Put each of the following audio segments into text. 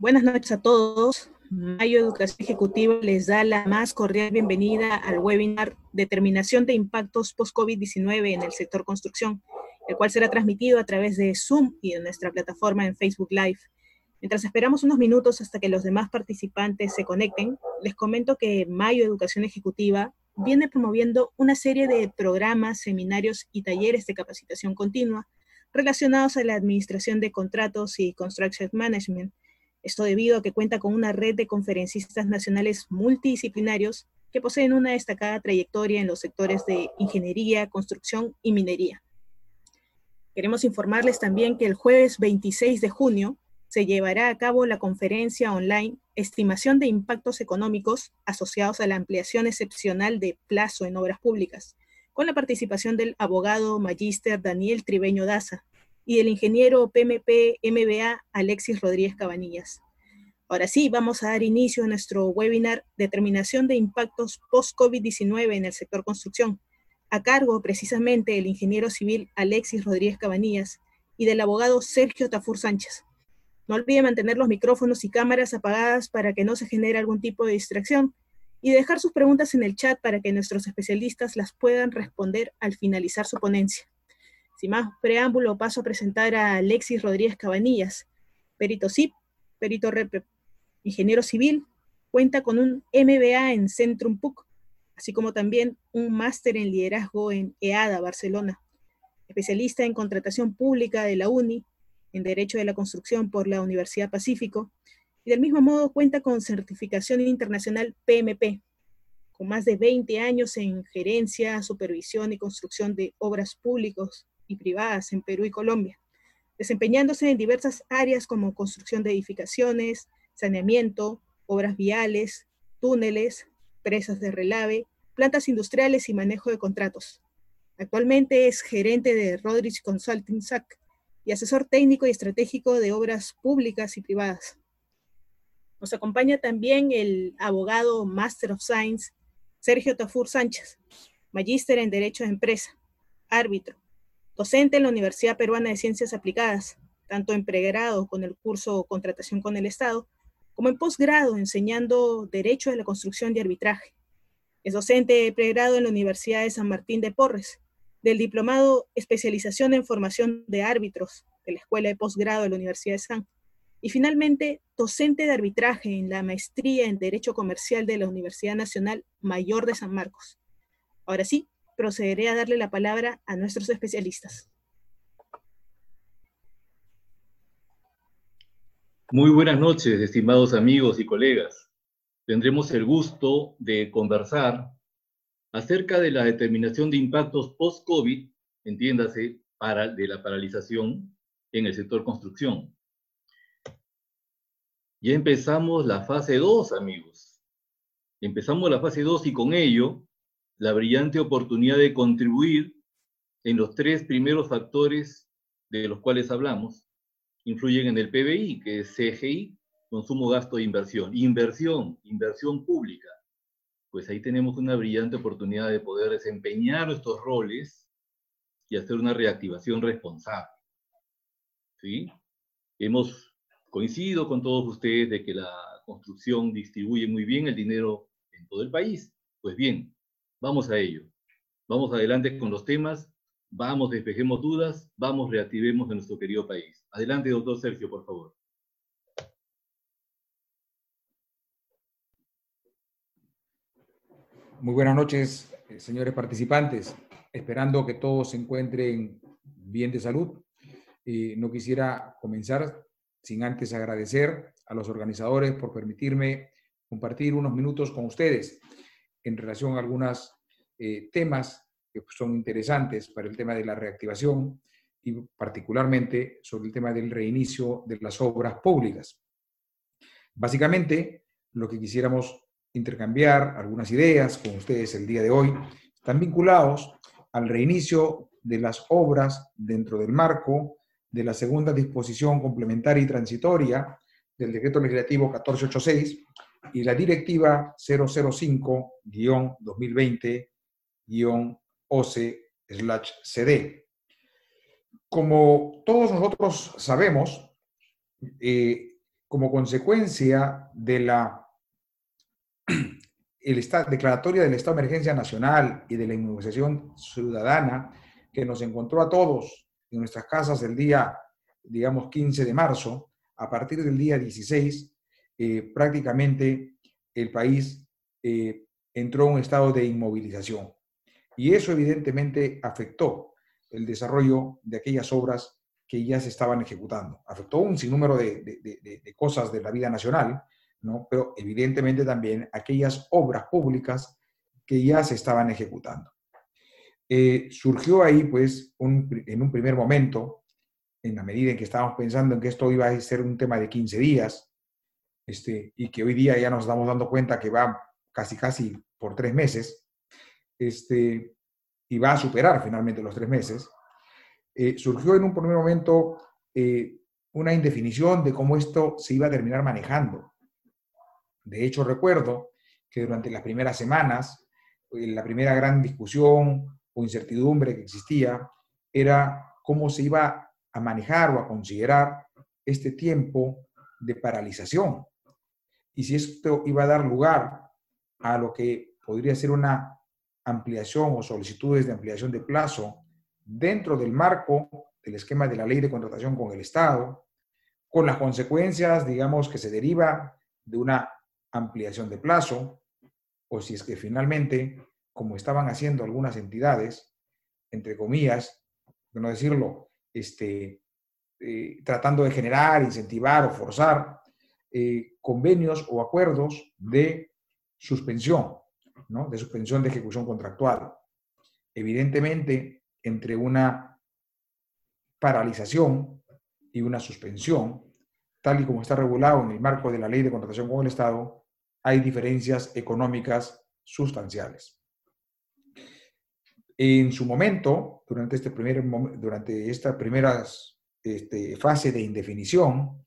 Buenas noches a todos. Mayo Educación Ejecutiva les da la más cordial bienvenida al webinar Determinación de Impactos Post-COVID-19 en el sector construcción, el cual será transmitido a través de Zoom y de nuestra plataforma en Facebook Live. Mientras esperamos unos minutos hasta que los demás participantes se conecten, les comento que Mayo Educación Ejecutiva viene promoviendo una serie de programas, seminarios y talleres de capacitación continua relacionados a la administración de contratos y construction management, esto debido a que cuenta con una red de conferencistas nacionales multidisciplinarios que poseen una destacada trayectoria en los sectores de ingeniería, construcción y minería. Queremos informarles también que el jueves 26 de junio se llevará a cabo la conferencia online Estimación de Impactos Económicos asociados a la ampliación excepcional de plazo en obras públicas, con la participación del abogado magíster Daniel Tribeño Daza, y del ingeniero PMP MBA Alexis Rodríguez Cabanillas. Ahora sí, vamos a dar inicio a nuestro webinar Determinación de Impactos Post-COVID-19 en el sector construcción, a cargo precisamente del ingeniero civil Alexis Rodríguez Cabanillas y del abogado Sergio Tafur Sánchez. No olvide mantener los micrófonos y cámaras apagadas para que no se genere algún tipo de distracción y dejar sus preguntas en el chat para que nuestros especialistas las puedan responder al finalizar su ponencia. Sin más preámbulo, paso a presentar a Alexis Rodríguez Cabanillas, perito CIP, perito REP, ingeniero civil, cuenta con un MBA en Centrum PUC, así como también un máster en liderazgo en EADA, Barcelona, especialista en contratación pública de la UNI, en Derecho de la Construcción por la Universidad Pacífico, y del mismo modo cuenta con certificación internacional PMP, con más de 20 años en gerencia, supervisión y construcción de obras públicas y privadas en Perú y Colombia, desempeñándose en diversas áreas como construcción de edificaciones, saneamiento, obras viales, túneles, presas de relave, plantas industriales y manejo de contratos. Actualmente es gerente de Rodrich Consulting SAC y asesor técnico y estratégico de obras públicas y privadas. Nos acompaña también el abogado Master of Science Sergio Tafur Sánchez, magíster en Derecho de Empresa, árbitro, docente en la Universidad Peruana de Ciencias Aplicadas, tanto en pregrado con el curso Contratación con el Estado, como en posgrado enseñando Derecho de la Construcción y Arbitraje. Es docente de pregrado en la Universidad de San Martín de Porres, del Diplomado Especialización en Formación de Árbitros de la Escuela de Posgrado de la Universidad de San, y finalmente docente de arbitraje en la Maestría en Derecho Comercial de la Universidad Nacional Mayor de San Marcos. Ahora sí, procederé a darle la palabra a nuestros especialistas. Muy buenas noches, estimados amigos y colegas. Tendremos el gusto de conversar acerca de la determinación de impactos post-COVID, entiéndase, para, de la paralización en el sector construcción. Ya empezamos la fase 2, amigos. Empezamos la fase 2 y con ello la brillante oportunidad de contribuir en los tres primeros factores de los cuales hablamos, influyen en el PBI, que es CGI, consumo, gasto e inversión. Inversión, inversión pública. Pues ahí tenemos una brillante oportunidad de poder desempeñar estos roles y hacer una reactivación responsable. ¿Sí? Hemos coincidido con todos ustedes de que la construcción distribuye muy bien el dinero en todo el país. Pues bien, Vamos a ello. Vamos adelante con los temas, vamos, despejemos dudas, vamos, reactivemos a nuestro querido país. Adelante, doctor Sergio, por favor. Muy buenas noches, eh, señores participantes. Esperando que todos se encuentren bien de salud. no quisiera comenzar sin antes agradecer a los organizadores por permitirme compartir unos minutos con ustedes en relación a algunos eh, temas que son interesantes para el tema de la reactivación y particularmente sobre el tema del reinicio de las obras públicas. Básicamente, lo que quisiéramos intercambiar, algunas ideas con ustedes el día de hoy, están vinculados al reinicio de las obras dentro del marco de la segunda disposición complementaria y transitoria del decreto legislativo 1486 y la directiva 005-2020-OCE-CD. Como todos nosotros sabemos, eh, como consecuencia de la el declaratoria del estado de emergencia nacional y de la inmunización ciudadana que nos encontró a todos en nuestras casas el día, digamos, 15 de marzo, a partir del día 16, eh, prácticamente el país eh, entró en un estado de inmovilización. Y eso evidentemente afectó el desarrollo de aquellas obras que ya se estaban ejecutando. Afectó un sinnúmero de, de cosas de la vida nacional, ¿no? pero evidentemente también aquellas obras públicas que ya se estaban ejecutando. Eh, surgió ahí, pues, en un primer momento, en la medida en que estábamos pensando en que esto iba a ser un tema de 15 días, este, y que hoy día ya nos estamos dando cuenta que va casi, casi por tres meses, este, y va a superar finalmente los tres meses, eh, surgió en un primer momento eh, una indefinición de cómo esto se iba a terminar manejando. De hecho, recuerdo que durante las primeras semanas, la primera gran discusión o incertidumbre que existía era cómo se iba a manejar o a considerar este tiempo de paralización. Y si esto iba a dar lugar a lo que podría ser una ampliación o solicitudes de ampliación de plazo dentro del marco del esquema de la ley de contratación con el Estado, con las consecuencias, digamos, que se deriva de una ampliación de plazo, o si es que finalmente, como estaban haciendo algunas entidades, entre comillas, por no decirlo, este, eh, tratando de generar, incentivar o forzar eh, convenios o acuerdos de suspensión, ¿no? de suspensión de ejecución contractual. Evidentemente, entre una paralización y una suspensión, tal y como está regulado en el marco de la ley de contratación con el Estado, hay diferencias económicas sustanciales. En su momento, durante, este primer, durante esta primera este, fase de indefinición,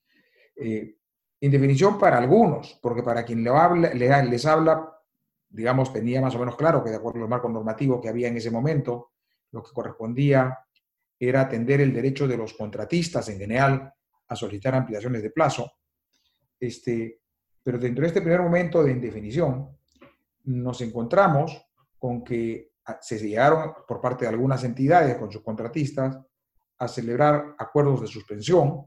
eh, indefinición para algunos, porque para quien le habla, les habla, digamos, tenía más o menos claro que de acuerdo al marco normativo que había en ese momento, lo que correspondía era atender el derecho de los contratistas en general a solicitar ampliaciones de plazo. Este, pero dentro de este primer momento de indefinición, nos encontramos con que se llegaron por parte de algunas entidades con sus contratistas a celebrar acuerdos de suspensión,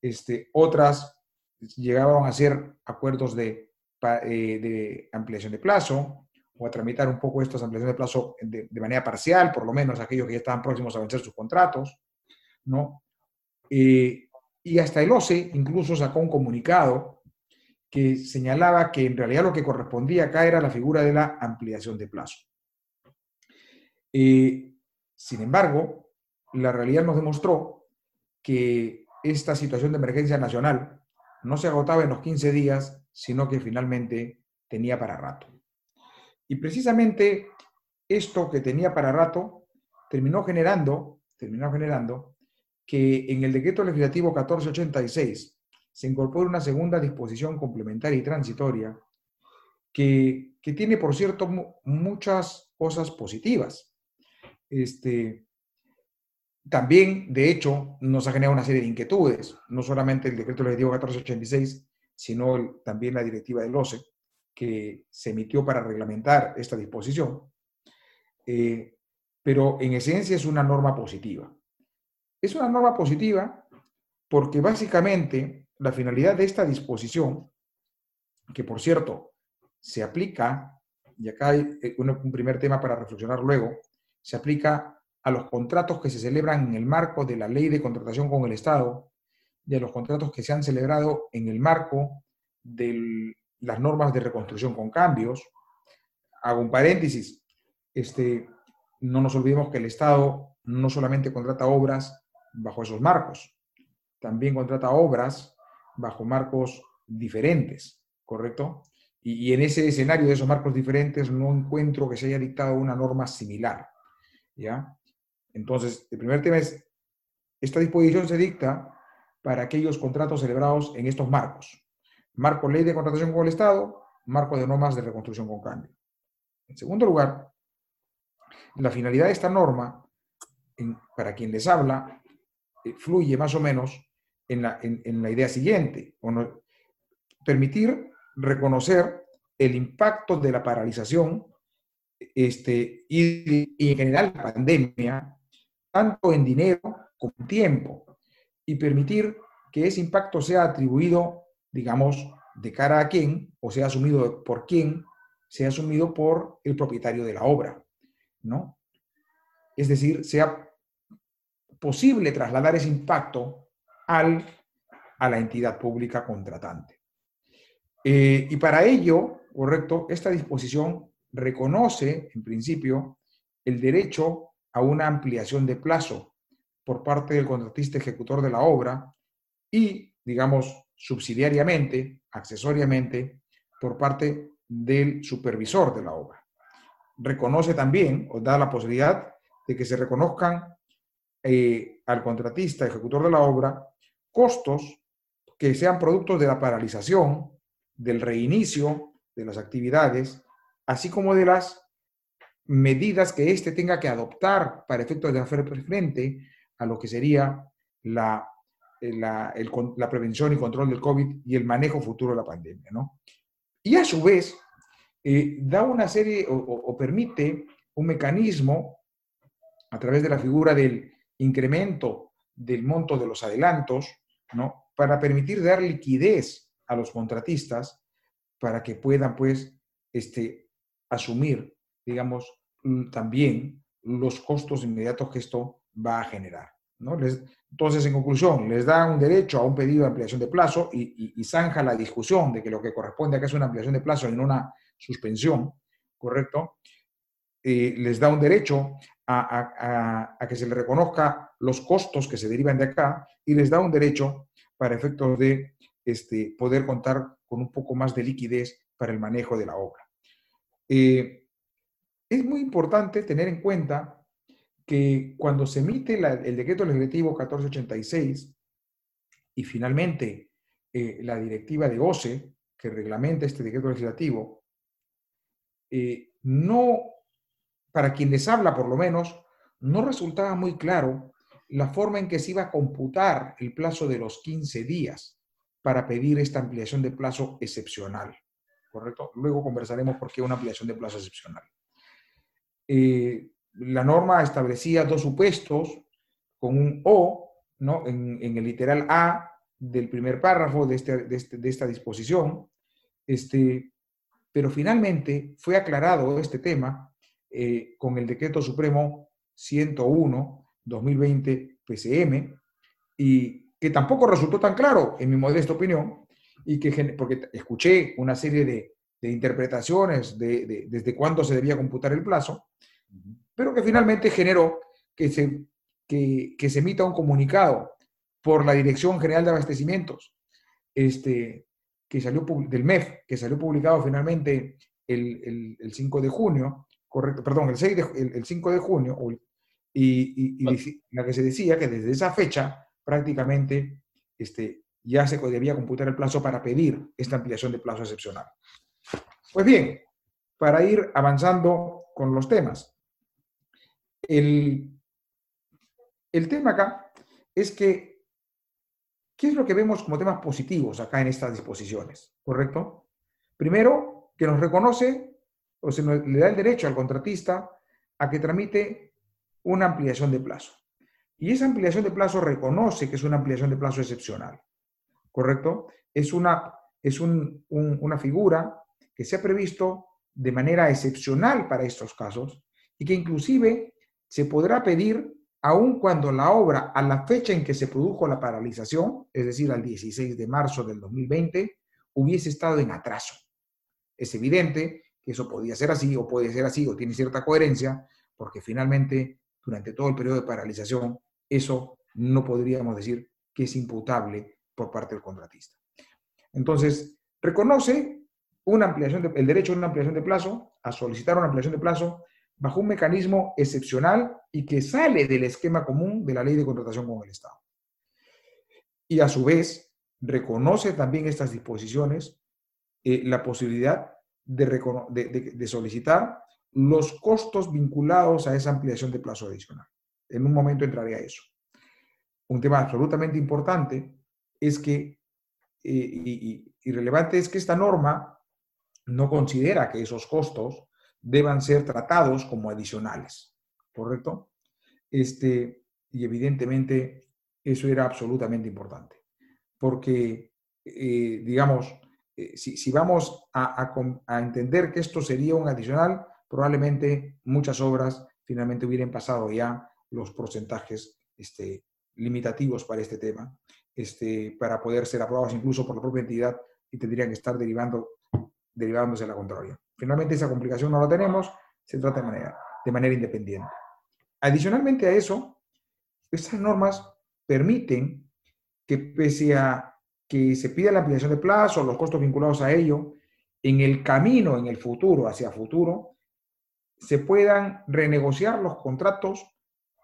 este, otras llegaron a hacer acuerdos de, eh, de, ampliación de plazo o a tramitar un poco estas ampliaciones de plazo de, manera parcial, por lo menos aquellos que ya estaban próximos a vencer sus contratos, ¿no? Eh, y hasta el OCE incluso sacó un comunicado que señalaba que en realidad lo que correspondía acá era la figura de la ampliación de plazo. Eh, sin embargo, la realidad nos demostró que esta situación de emergencia nacional no se agotaba en los 15 días, sino que finalmente tenía para rato. Y precisamente esto que tenía para rato terminó generando, terminó generando que en el decreto legislativo 1486 se incorpora una segunda disposición complementaria y transitoria que, tiene, por cierto, muchas cosas positivas. Este, también, de hecho, nos ha generado una serie de inquietudes, no solamente el decreto legislativo 1486, sino también la directiva del OCE, que se emitió para reglamentar esta disposición. Eh, pero en esencia es una norma positiva. Es una norma positiva porque básicamente la finalidad de esta disposición, que por cierto se aplica, y acá hay eh, un, primer tema para reflexionar luego, se aplica a los contratos que se celebran en el marco de la ley de contratación con el Estado y a los contratos que se han celebrado en el marco de las normas de reconstrucción con cambios. Hago un paréntesis. Este, no nos olvidemos que el Estado no solamente contrata obras bajo esos marcos, también contrata obras bajo marcos diferentes, ¿correcto? Y, en ese escenario de esos marcos diferentes no encuentro que se haya dictado una norma similar, ¿ya? Entonces, el primer tema es, esta disposición se dicta para aquellos contratos celebrados en estos marcos. Marco ley de contratación con el Estado, marco de normas de reconstrucción con cambio. En segundo lugar, la finalidad de esta norma, para quien les habla, eh, fluye más o menos en la, en, la idea siguiente, permitir reconocer el impacto de la paralización este, y, y en general la pandemia, tanto en dinero como en tiempo, y permitir que ese impacto sea atribuido, digamos, de cara a quién, o sea asumido por quién, sea asumido por el propietario de la obra, ¿no? Es decir, sea posible trasladar ese impacto al, a la entidad pública contratante. Eh, y para ello, correcto, esta disposición reconoce, en principio, el derecho a una ampliación de plazo por parte del contratista ejecutor de la obra y, digamos, subsidiariamente, accesoriamente, por parte del supervisor de la obra. Reconoce también, o da la posibilidad de que se reconozcan eh, al contratista, ejecutor de la obra, costos que sean productos de la paralización, del reinicio de las actividades, así como de las medidas que éste tenga que adoptar para efectos de hacer frente a lo que sería la, eh, la, la, prevención y control del COVID y el manejo futuro de la pandemia. ¿no? Y a su vez, eh, da una serie o, permite un mecanismo a través de la figura del incremento del monto de los adelantos, ¿no? Para permitir dar liquidez a los contratistas para que puedan, pues, este, asumir, digamos, también los costos inmediatos que esto va a generar. ¿no? entonces, en conclusión, les da un derecho a un pedido de ampliación de plazo y, y, zanja la discusión de que lo que corresponde acá es una ampliación de plazo y no una suspensión, ¿correcto? Eh, les da un derecho a, que se le reconozca los costos que se derivan de acá y les da un derecho para efectos de este, poder contar con un poco más de liquidez para el manejo de la obra. Eh, es muy importante tener en cuenta que cuando se emite el decreto legislativo 1486 y finalmente eh, la directiva de OCE, que reglamenta este decreto legislativo, eh, no, para quien les habla por lo menos, no resultaba muy claro la forma en que se iba a computar el plazo de los 15 días para pedir esta ampliación de plazo excepcional. ¿Correcto? Luego conversaremos por qué una ampliación de plazo excepcional. Eh, la norma establecía dos supuestos con un O ¿no? en, el literal A del primer párrafo de, este, este, de, esta disposición, este, pero finalmente fue aclarado este tema eh, con el Decreto Supremo 101-2020 PCM y que tampoco resultó tan claro, en mi modesta opinión, y que, porque escuché una serie de, interpretaciones de, desde cuándo se debía computar el plazo, pero que finalmente generó que se, que, se emita un comunicado por la Dirección General de Abastecimientos, este, que salió del MEF, que salió publicado finalmente el, 5 de junio, correcto, perdón, el, 6 el, 5 de junio, y, la que se decía que desde esa fecha prácticamente este, ya se debía computar el plazo para pedir esta ampliación de plazo excepcional. Pues bien, para ir avanzando con los temas. El, el tema acá es que, ¿qué es lo que vemos como temas positivos acá en estas disposiciones? ¿Correcto? Primero, que nos reconoce o se le da el derecho al contratista a que tramite una ampliación de plazo. Y esa ampliación de plazo reconoce que es una ampliación de plazo excepcional. ¿Correcto? Es una, es una figura que se ha previsto de manera excepcional para estos casos y que inclusive se podrá pedir aun cuando la obra a la fecha en que se produjo la paralización, es decir, al 16 de marzo del 2020, hubiese estado en atraso. Es evidente que eso podía ser así o puede ser así o tiene cierta coherencia, porque finalmente durante todo el periodo de paralización eso no podríamos decir que es imputable por parte del contratista. Entonces, reconoce una ampliación el derecho a una ampliación de plazo, a solicitar una ampliación de plazo bajo un mecanismo excepcional y que sale del esquema común de la ley de contratación con el Estado. Y a su vez, reconoce también estas disposiciones eh, la posibilidad de, solicitar los costos vinculados a esa ampliación de plazo adicional. En un momento entraré a eso. Un tema absolutamente importante es que, eh, y, relevante es que esta norma no considera que esos costos deban ser tratados como adicionales, ¿correcto? Este, y evidentemente eso era absolutamente importante, porque, eh, digamos, eh, si, vamos a, entender que esto sería un adicional, probablemente muchas obras finalmente hubieran pasado ya los porcentajes este, limitativos para este tema, este, para poder ser aprobados incluso por la propia entidad y tendrían que estar derivando, derivándose a la contraria. Finalmente esa complicación no la tenemos, se trata de manera, de manera independiente. Adicionalmente a eso, estas normas permiten que pese a que se pida la ampliación de plazo, los costos vinculados a ello, en el camino, en el futuro, hacia futuro, se puedan renegociar los contratos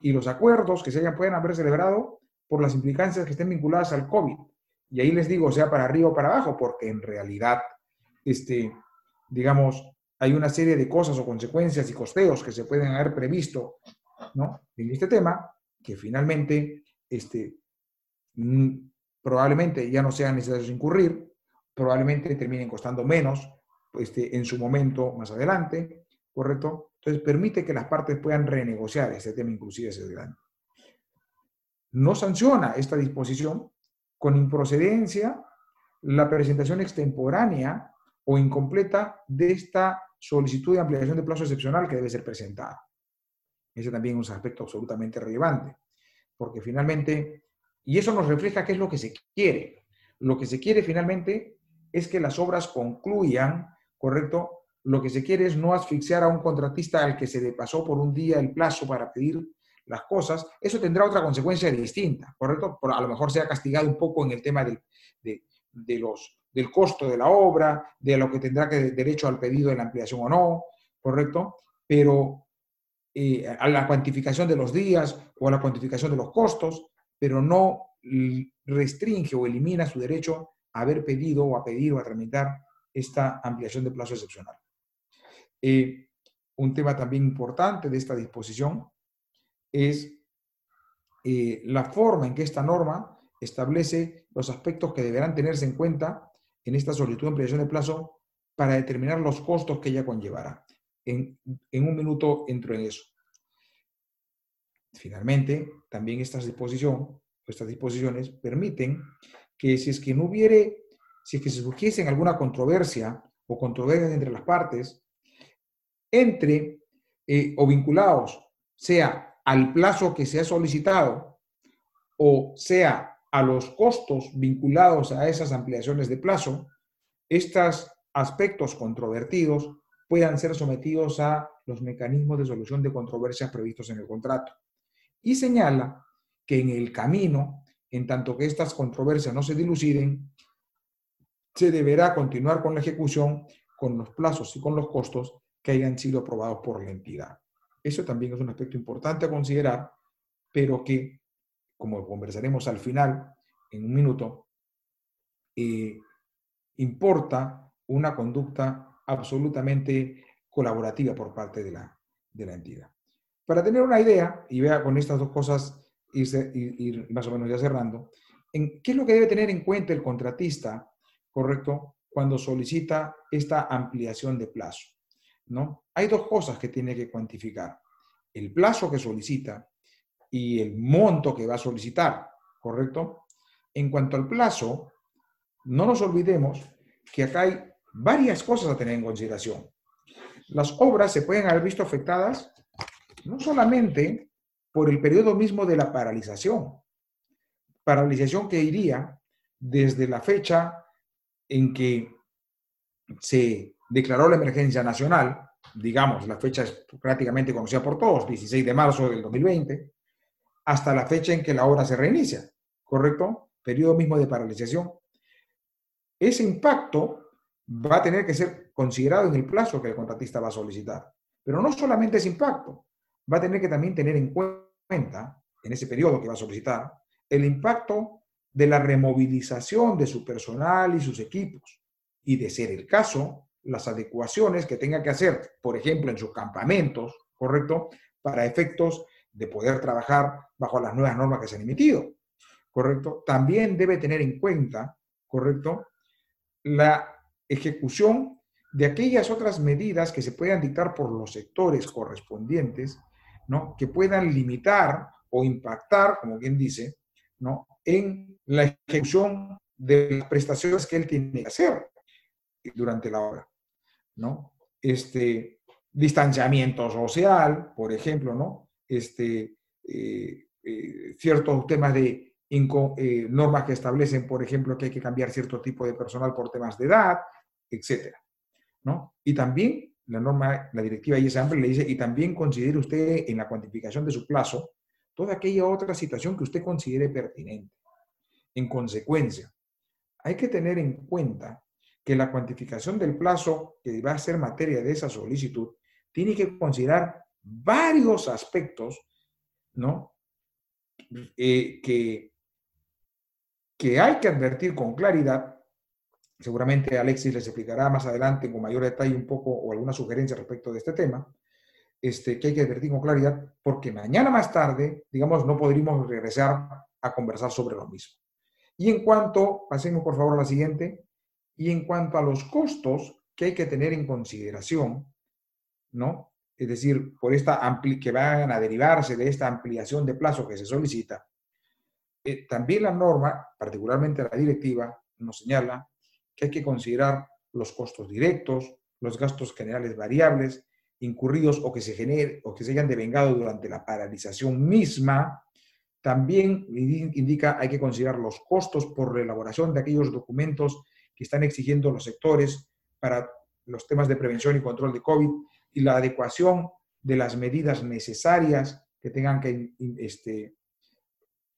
y los acuerdos que se hayan, pueden haber celebrado por las implicancias que estén vinculadas al COVID. Y ahí les digo, sea para arriba o para abajo, porque en realidad, este, digamos, hay una serie de cosas o consecuencias y costeos que se pueden haber previsto ¿no? en este tema, que finalmente este, mm, probablemente ya no sean necesarios incurrir, probablemente terminen costando menos este, en su momento más adelante, ¿correcto? Entonces permite que las partes puedan renegociar ese tema, inclusive ese grande. No sanciona esta disposición con improcedencia la presentación extemporánea o incompleta de esta solicitud de ampliación de plazo excepcional que debe ser presentada. Ese también es un aspecto absolutamente relevante, porque finalmente, y eso nos refleja qué es lo que se quiere. Lo que se quiere finalmente es que las obras concluyan, ¿correcto? Lo que se quiere es no asfixiar a un contratista al que se le pasó por un día el plazo para pedir las cosas. Eso tendrá otra consecuencia distinta, ¿correcto? A lo mejor sea castigado un poco en el tema del, de, los, del costo de la obra, de lo que tendrá que derecho al pedido de la ampliación o no, ¿correcto? Pero eh, a la cuantificación de los días o a la cuantificación de los costos, pero no restringe o elimina su derecho a haber pedido o a pedir o a tramitar esta ampliación de plazo excepcional. Eh, un tema también importante de esta disposición es eh, la forma en que esta norma establece los aspectos que deberán tenerse en cuenta en esta solicitud de ampliación de plazo para determinar los costos que ella conllevará. En, un minuto entro en eso. Finalmente, también estas, disposición, estas disposiciones permiten que si es que no hubiere, si es que se alguna controversia o controversia entre las partes, entre eh, o vinculados, sea al plazo que se ha solicitado o sea a los costos vinculados a esas ampliaciones de plazo, estos aspectos controvertidos puedan ser sometidos a los mecanismos de solución de controversias previstos en el contrato. Y señala que en el camino, en tanto que estas controversias no se diluciden, se deberá continuar con la ejecución con los plazos y con los costos que hayan sido aprobados por la entidad. Eso también es un aspecto importante a considerar, pero que, como conversaremos al final, en un minuto, eh, importa una conducta absolutamente colaborativa por parte de la, de la entidad. Para tener una idea, y vea con estas dos cosas ir, más o menos ya cerrando, en qué es lo que debe tener en cuenta el contratista, ¿correcto? Cuando solicita esta ampliación de plazo, ¿no? Hay dos cosas que tiene que cuantificar. El plazo que solicita y el monto que va a solicitar, ¿correcto? En cuanto al plazo, no nos olvidemos que acá hay varias cosas a tener en consideración. Las obras se pueden haber visto afectadas no solamente por el periodo mismo de la paralización, paralización que iría desde la fecha en que se declaró la emergencia nacional, digamos, la fecha es prácticamente conocida por todos, 16 de marzo del 2020, hasta la fecha en que la obra se reinicia, ¿correcto? Periodo mismo de paralización. Ese impacto va a tener que ser considerado en el plazo que el contratista va a solicitar. Pero no solamente ese impacto, va a tener que también tener en cuenta, en ese periodo que va a solicitar, el impacto de la removilización de su personal y sus equipos. Y de ser el caso, las adecuaciones que tenga que hacer, por ejemplo, en sus campamentos, ¿correcto? Para efectos de poder trabajar bajo las nuevas normas que se han emitido. ¿correcto? También debe tener en cuenta, ¿correcto? La ejecución de aquellas otras medidas que se puedan dictar por los sectores correspondientes, ¿no? Que puedan limitar o impactar, como quien dice, ¿no? En la ejecución de las prestaciones que él tiene que hacer durante la obra, ¿no? Este, distanciamiento social, por ejemplo, ¿no? Este, eh, eh, ciertos temas de eh, normas que establecen, por ejemplo, que hay que cambiar cierto tipo de personal por temas de edad, etcétera, ¿no? Y también la norma, la directiva ISAMPLE le dice, y también considere usted en la cuantificación de su plazo toda aquella otra situación que usted considere pertinente. En consecuencia, hay que tener en cuenta que la cuantificación del plazo que va a ser materia de esa solicitud tiene que considerar varios aspectos, ¿no? Eh, que, que hay que advertir con claridad. Seguramente Alexis les explicará más adelante con mayor detalle un poco o alguna sugerencia respecto de este tema, este, que hay que advertir con claridad, porque mañana más tarde, digamos, no podríamos regresar a conversar sobre lo mismo. Y en cuanto, pasemos por favor a la siguiente, y en cuanto a los costos que hay que tener en consideración, ¿no? Es decir, por esta que van a derivarse de esta ampliación de plazo que se solicita, eh, también la norma, particularmente la directiva, nos señala que hay que considerar los costos directos, los gastos generales variables, incurridos o que se genere, o que se hayan devengado durante la paralización misma. También indica hay que considerar los costos por la elaboración de aquellos documentos que están exigiendo los sectores para los temas de prevención y control de COVID y la adecuación de las medidas necesarias que tengan que, este,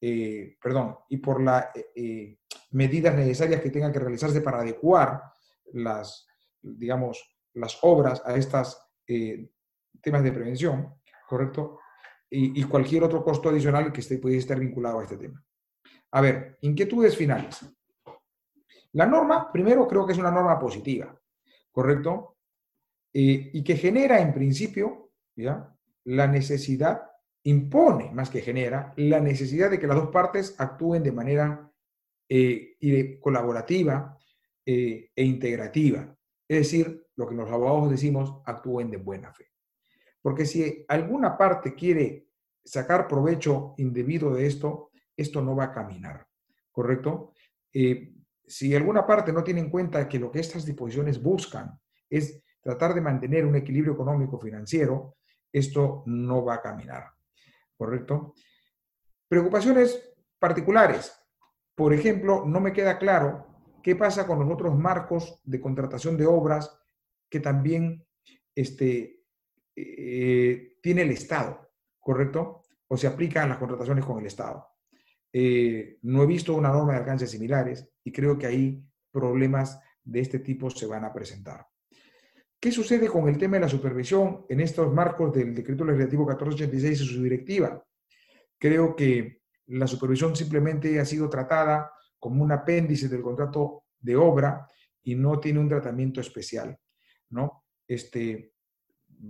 eh, perdón, y por las eh, eh, medidas necesarias que tengan que realizarse para adecuar las, digamos, las obras a estos temas de prevención, ¿correcto? Y, cualquier otro costo adicional que esté, pudiese estar vinculado a este tema. A ver, inquietudes finales. La norma, primero, creo que es una norma positiva, ¿correcto? Eh, y que genera en principio ¿ya? la necesidad, impone más que genera, la necesidad de que las dos partes actúen de manera eh, colaborativa eh, e integrativa. Es decir, lo que los abogados decimos, actúen de buena fe. Porque si alguna parte quiere sacar provecho indebido de esto, esto no va a caminar, ¿correcto? si alguna parte no tiene en cuenta que lo que estas disposiciones buscan es tratar de mantener un equilibrio económico financiero, esto no va a caminar. ¿Correcto? Preocupaciones particulares. Por ejemplo, no me queda claro qué pasa con los otros marcos de contratación de obras que también este, eh, tiene el Estado, ¿correcto? O se aplican las contrataciones con el Estado. Eh, no he visto una norma de alcances similares y creo que ahí problemas de este tipo se van a presentar. ¿Qué sucede con el tema de la supervisión en estos marcos del decreto legislativo 1486 y su directiva? Creo que la supervisión simplemente ha sido tratada como un apéndice del contrato de obra y no tiene un tratamiento especial, ¿no? Este,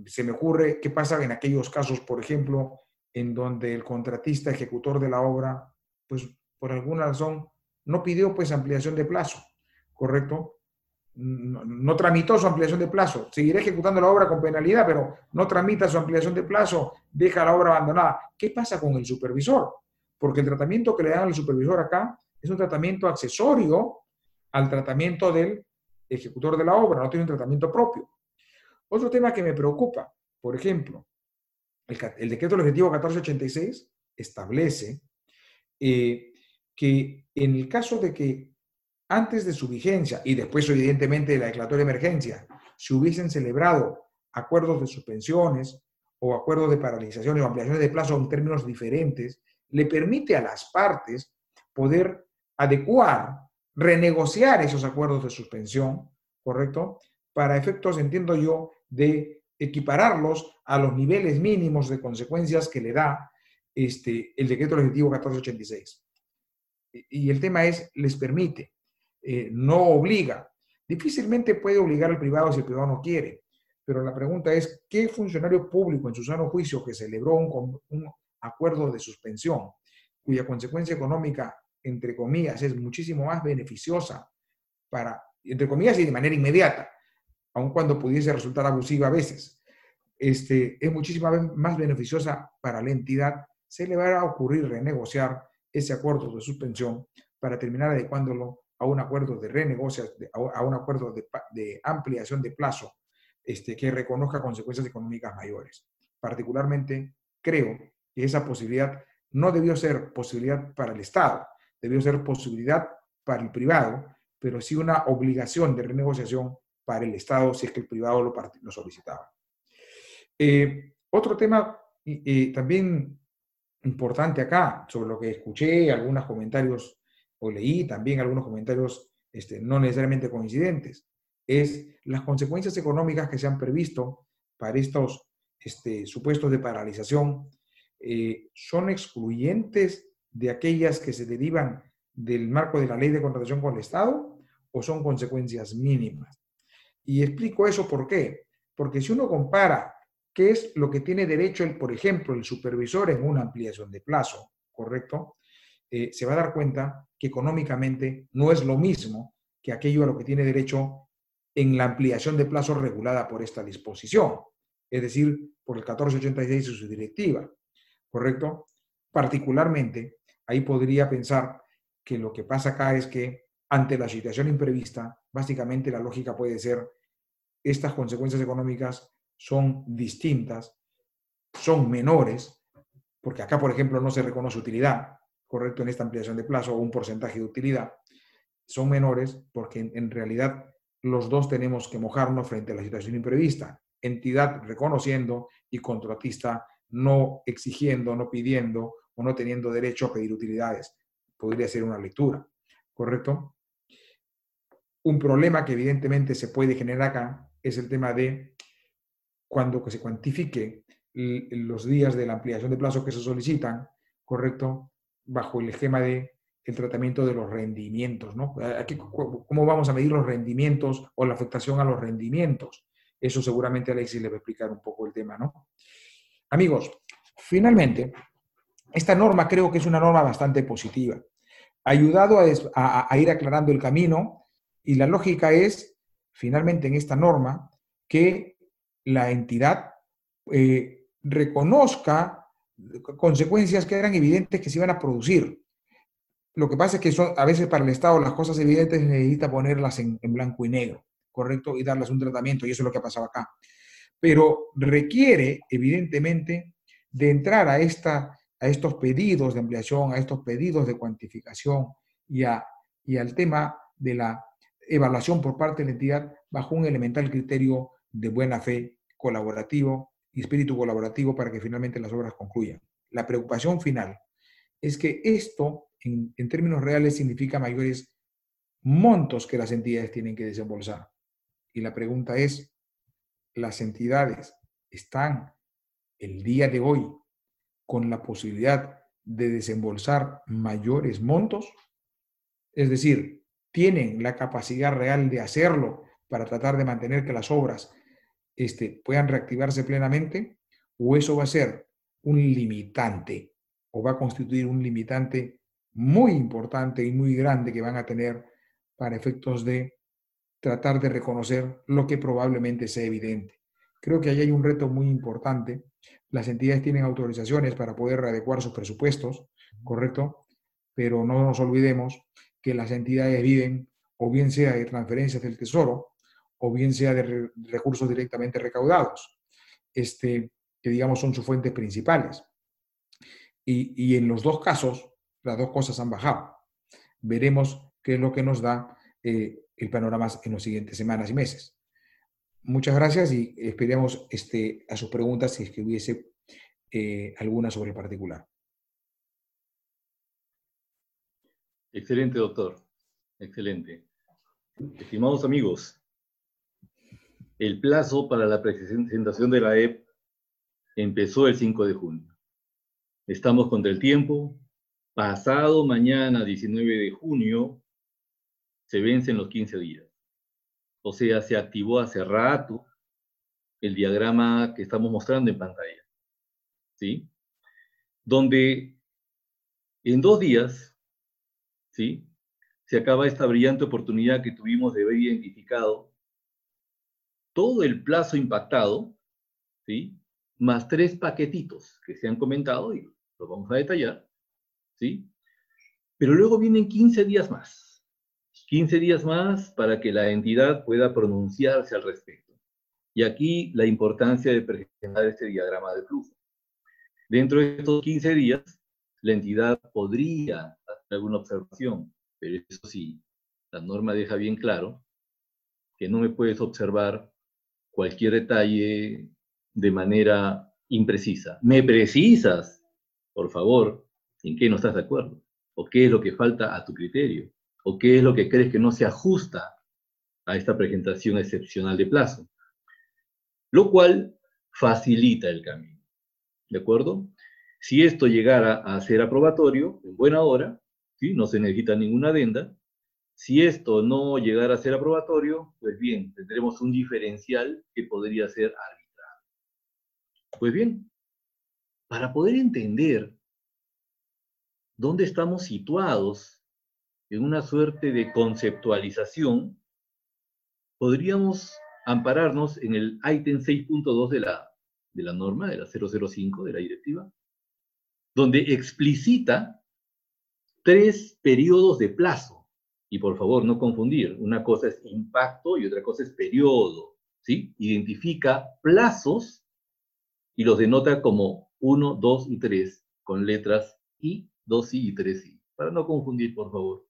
se me ocurre qué pasa en aquellos casos, por ejemplo, en donde el contratista ejecutor de la obra, pues por alguna razón, no pidió pues ampliación de plazo, ¿correcto? No, tramitó su ampliación de plazo. Seguirá ejecutando la obra con penalidad, pero no tramita su ampliación de plazo, deja la obra abandonada. ¿Qué pasa con el supervisor? Porque el tratamiento que le dan al supervisor acá es un tratamiento accesorio al tratamiento del ejecutor de la obra, no tiene un tratamiento propio. Otro tema que me preocupa, por ejemplo, el, decreto legislativo 1486 establece eh, que en el caso de que antes de su vigencia y después, evidentemente, de la declaratoria de emergencia, si hubiesen celebrado acuerdos de suspensiones o acuerdos de paralización o ampliaciones de plazo en términos diferentes, le permite a las partes poder adecuar, renegociar esos acuerdos de suspensión, ¿correcto? Para efectos, entiendo yo, de equipararlos a los niveles mínimos de consecuencias que le da este, el decreto legislativo 1486. Y el tema es, les permite. Eh, no obliga. Difícilmente puede obligar al privado si el privado no quiere. Pero la pregunta es, ¿qué funcionario público en su sano juicio que celebró un, un acuerdo de suspensión, cuya consecuencia económica entre comillas, es muchísimo más beneficiosa para, entre comillas, y de manera inmediata, aun cuando pudiese resultar abusiva a veces, este, es muchísimo más beneficiosa para la entidad, se le va a ocurrir renegociar ese acuerdo de suspensión para terminar adecuándolo a un acuerdo de renegociación, a un acuerdo de, ampliación de plazo este, que reconozca consecuencias económicas mayores. Particularmente, creo que esa posibilidad no debió ser posibilidad para el Estado, debió ser posibilidad para el privado, pero sí una obligación de renegociación para el Estado si es que el privado lo, lo solicitaba. Eh, otro tema también importante acá, sobre lo que escuché, algunos comentarios o leí también algunos comentarios este, no necesariamente coincidentes, es las consecuencias económicas que se han previsto para estos este, supuestos de paralización eh, son excluyentes de aquellas que se derivan del marco de la ley de contratación con el Estado o son consecuencias mínimas. Y explico eso por qué. Porque si uno compara qué es lo que tiene derecho, el, por ejemplo, el supervisor en una ampliación de plazo, ¿correcto? Eh, se va a dar cuenta que económicamente no es lo mismo que aquello a lo que tiene derecho en la ampliación de plazo regulada por esta disposición, es decir, por el 1486 y su directiva, ¿correcto? Particularmente, ahí podría pensar que lo que pasa acá es que ante la situación imprevista, básicamente la lógica puede ser, estas consecuencias económicas son distintas, son menores, porque acá, por ejemplo, no se reconoce utilidad, correcto, en esta ampliación de plazo o un porcentaje de utilidad, son menores porque en, realidad los dos tenemos que mojarnos frente a la situación imprevista. Entidad reconociendo y contratista no exigiendo, no pidiendo o no teniendo derecho a pedir utilidades. Podría ser una lectura, ¿correcto? Un problema que evidentemente se puede generar acá es el tema de cuando se cuantifique los días de la ampliación de plazo que se solicitan, ¿correcto? Bajo el esquema de el tratamiento de los rendimientos, ¿no? ¿Cómo vamos a medir los rendimientos o la afectación a los rendimientos? Eso seguramente Alexis le va a explicar un poco el tema, ¿no? Amigos, finalmente, esta norma creo que es una norma bastante positiva. Ayudado a, ir aclarando el camino y la lógica es, finalmente, en esta norma, que la entidad eh, reconozca consecuencias que eran evidentes que se iban a producir. Lo que pasa es que son, a veces para el Estado las cosas evidentes necesita ponerlas en, blanco y negro, ¿correcto? Y darles un tratamiento, y eso es lo que ha pasado acá. Pero requiere, evidentemente, de entrar a, esta, a estos pedidos de ampliación, a estos pedidos de cuantificación y, a, y al tema de la evaluación por parte de la entidad bajo un elemental criterio de buena fe colaborativo y espíritu colaborativo para que finalmente las obras concluyan. La preocupación final es que esto, en, términos reales, significa mayores montos que las entidades tienen que desembolsar. Y la pregunta es, ¿las entidades están el día de hoy con la posibilidad de desembolsar mayores montos? Es decir, ¿tienen la capacidad real de hacerlo para tratar de mantener que las obras este, puedan reactivarse plenamente o eso va a ser un limitante o va a constituir un limitante muy importante y muy grande que van a tener para efectos de tratar de reconocer lo que probablemente sea evidente. Creo que ahí hay un reto muy importante. Las entidades tienen autorizaciones para poder adecuar sus presupuestos, ¿correcto? Pero no nos olvidemos que las entidades viven o bien sea de transferencias del Tesoro o bien sea de recursos directamente recaudados, este, que digamos son sus fuentes principales. Y, en los dos casos, las dos cosas han bajado. Veremos qué es lo que nos da eh, el panorama en las siguientes semanas y meses. Muchas gracias y esperemos este, a sus preguntas si es que hubiese eh, alguna sobre el particular. Excelente, doctor. Excelente. Estimados amigos, el plazo para la presentación de la EP empezó el 5 de junio. Estamos contra el tiempo. Pasado mañana, 19 de junio, se vencen los 15 días. O sea, se activó hace rato el diagrama que estamos mostrando en pantalla. ¿Sí? Donde en dos días ¿sí? Se acaba esta brillante oportunidad que tuvimos de haber identificado todo el plazo impactado, ¿sí? Más tres paquetitos que se han comentado y los vamos a detallar, ¿sí? Pero luego vienen 15 días más. 15 días más para que la entidad pueda pronunciarse al respecto. Y aquí la importancia de presentar este diagrama de flujo. Dentro de estos 15 días, la entidad podría hacer alguna observación, pero eso sí, la norma deja bien claro que no me puedes observar cualquier detalle de manera imprecisa. Me precisas, por favor, en qué no estás de acuerdo, o qué es lo que falta a tu criterio, o qué es lo que crees que no se ajusta a esta presentación excepcional de plazo, lo cual facilita el camino. ¿De acuerdo? Si esto llegara a ser aprobatorio, en buena hora, ¿sí? no se necesita ninguna adenda. Si esto no llegara a ser aprobatorio, pues bien, tendremos un diferencial que podría ser arbitrado. Pues bien, para poder entender dónde estamos situados en una suerte de conceptualización, podríamos ampararnos en el ítem 6.2 de la de la norma, de la 005 de la directiva, donde explicita tres periodos de plazo. Y por favor, no confundir, una cosa es impacto y otra cosa es periodo. ¿sí? Identifica plazos y los denota como 1, 2 y 3 con letras I, 2I y 3I. Para no confundir, por favor.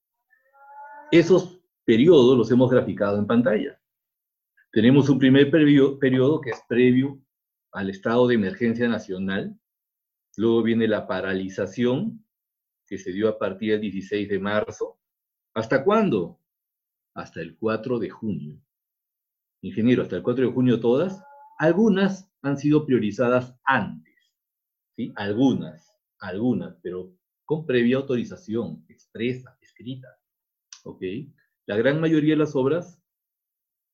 Esos periodos los hemos graficado en pantalla. Tenemos un primer periodo que es previo al estado de emergencia nacional. Luego viene la paralización, que se dio a partir del 16 de marzo. ¿Hasta cuándo? Hasta el 4 de junio. Ingeniero, hasta el 4 de junio todas. Algunas han sido priorizadas antes. ¿sí? Algunas, algunas, pero con previa autorización expresa, escrita. ¿Ok? La gran mayoría de las obras,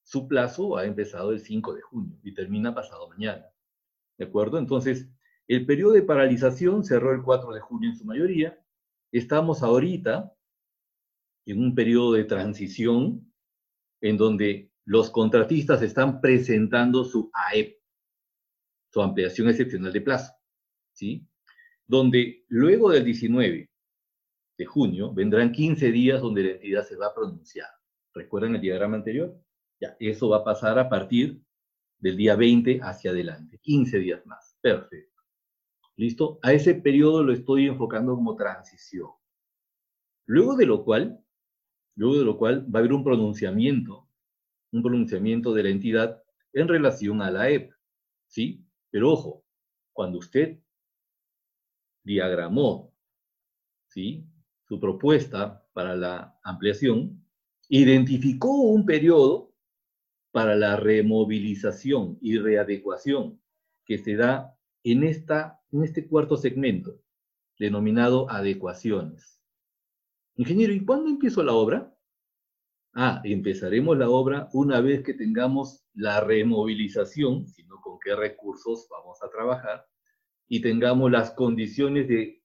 su plazo ha empezado el 5 de junio y termina pasado mañana. ¿De acuerdo? Entonces, el periodo de paralización cerró el 4 de junio en su mayoría. Estamos ahorita en un periodo de transición en donde los contratistas están presentando su AEP, su ampliación excepcional de plazo, ¿sí? Donde luego del 19 de junio vendrán 15 días donde la entidad se va a pronunciar. ¿Recuerdan el diagrama anterior? Ya, eso va a pasar a partir del día 20 hacia adelante, 15 días más. Perfecto. ¿Listo? A ese periodo lo estoy enfocando como transición. Luego de lo cual, luego de lo cual va a haber un pronunciamiento, un pronunciamiento de la entidad en relación a la EP. ¿Sí? Pero ojo, cuando usted diagramó, ¿sí? Su propuesta para la ampliación, identificó un periodo para la removilización y readecuación que se da en, esta, en este cuarto segmento, denominado adecuaciones. Ingeniero, ¿y cuándo empiezo la obra? Ah, empezaremos la obra una vez que tengamos la removilización, sino con qué recursos vamos a trabajar, y tengamos las condiciones de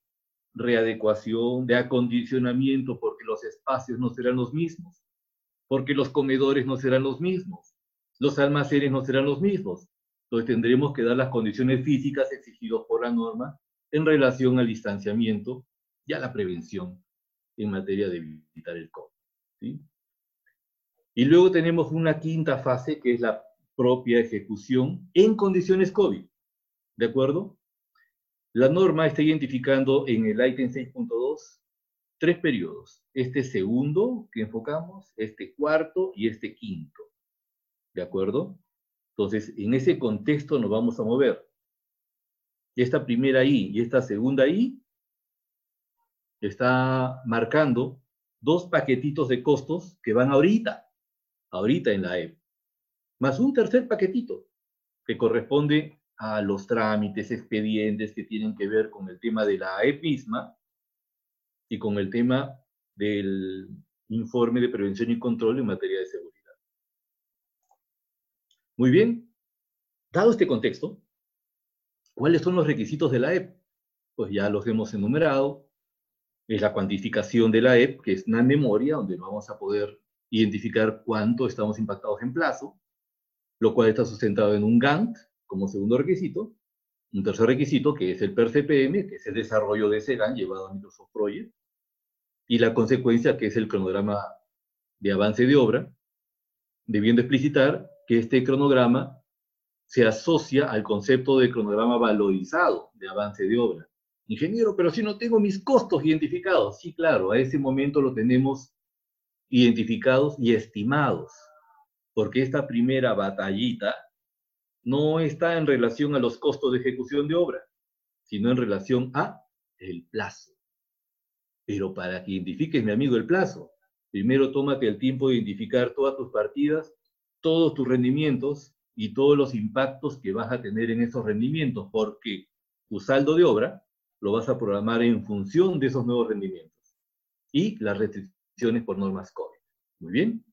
readecuación, de acondicionamiento, porque los espacios no serán los mismos, porque los comedores no serán los mismos, los almacenes no serán los mismos. Entonces tendremos que dar las condiciones físicas exigidas por la norma en relación al distanciamiento y a la prevención en materia de evitar el COVID. Y luego tenemos una quinta fase que es la propia ejecución en condiciones COVID. ¿De acuerdo? La norma está identificando en el ítem 6.2 tres periodos. Este segundo que enfocamos, este cuarto y este quinto. ¿De acuerdo? Entonces, en ese contexto nos vamos a mover. Esta primera I y esta segunda I está marcando dos paquetitos de costos que van ahorita, ahorita en la EP, más un tercer paquetito que corresponde a los trámites, expedientes que tienen que ver con el tema de la AEP misma y con el tema del informe de prevención y control en materia de seguridad. Muy bien, dado este contexto, ¿cuáles son los requisitos de la EP? Pues ya los hemos enumerado. Es la cuantificación de la EP, que es una memoria donde vamos a poder identificar cuánto estamos impactados en plazo, lo cual está sustentado en un Gantt como segundo requisito, un tercer requisito que es el PERCPM, que es el desarrollo de ese Gantt llevado a Microsoft Project, y la consecuencia que es el cronograma de avance de obra, debiendo explicitar que este cronograma se asocia al concepto de cronograma valorizado de avance de obra. Ingeniero, pero si no tengo mis costos identificados. Sí, claro, a ese momento lo tenemos identificados y estimados, porque esta primera batallita no está en relación a los costos de ejecución de obra, sino en relación a el plazo. Pero para que identifiques, mi amigo, el plazo, primero tómate el tiempo de identificar todas tus partidas, todos tus rendimientos y todos los impactos que vas a tener en esos rendimientos, porque tu saldo de obra lo vas a programar en función de esos nuevos rendimientos y las restricciones por normas COVID. Muy bien.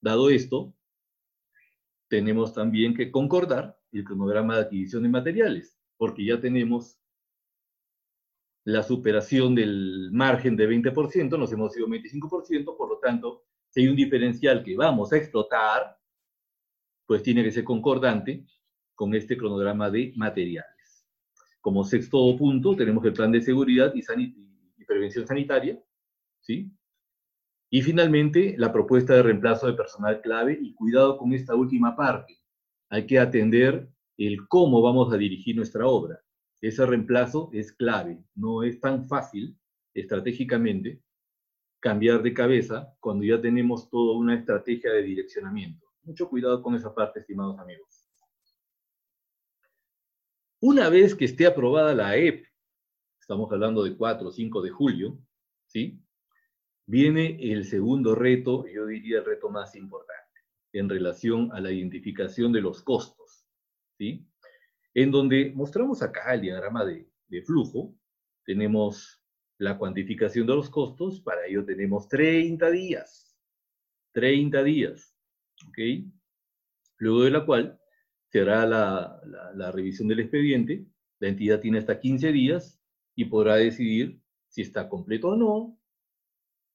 Dado esto, tenemos también que concordar el cronograma de adquisición de materiales, porque ya tenemos la superación del margen de 20%, nos hemos ido 25%, por lo tanto, si hay un diferencial que vamos a explotar, pues tiene que ser concordante con este cronograma de materiales. Como sexto punto, tenemos el plan de seguridad y, prevención sanitaria, ¿sí? Y finalmente, la propuesta de reemplazo de personal clave y cuidado con esta última parte. Hay que atender el cómo vamos a dirigir nuestra obra. Ese reemplazo es clave. No es tan fácil estratégicamente cambiar de cabeza cuando ya tenemos toda una estrategia de direccionamiento. Mucho cuidado con esa parte, estimados amigos. Una vez que esté aprobada la EP, estamos hablando de 4 o 5 de julio, ¿sí? Viene el segundo reto, yo diría el reto más importante, en relación a la identificación de los costos, ¿sí? En donde mostramos acá el diagrama de, de flujo, tenemos la cuantificación de los costos, para ello tenemos 30 días, 30 días, ¿ok? Luego de la cual se la, revisión del expediente, la entidad tiene hasta 15 días y podrá decidir si está completo o no,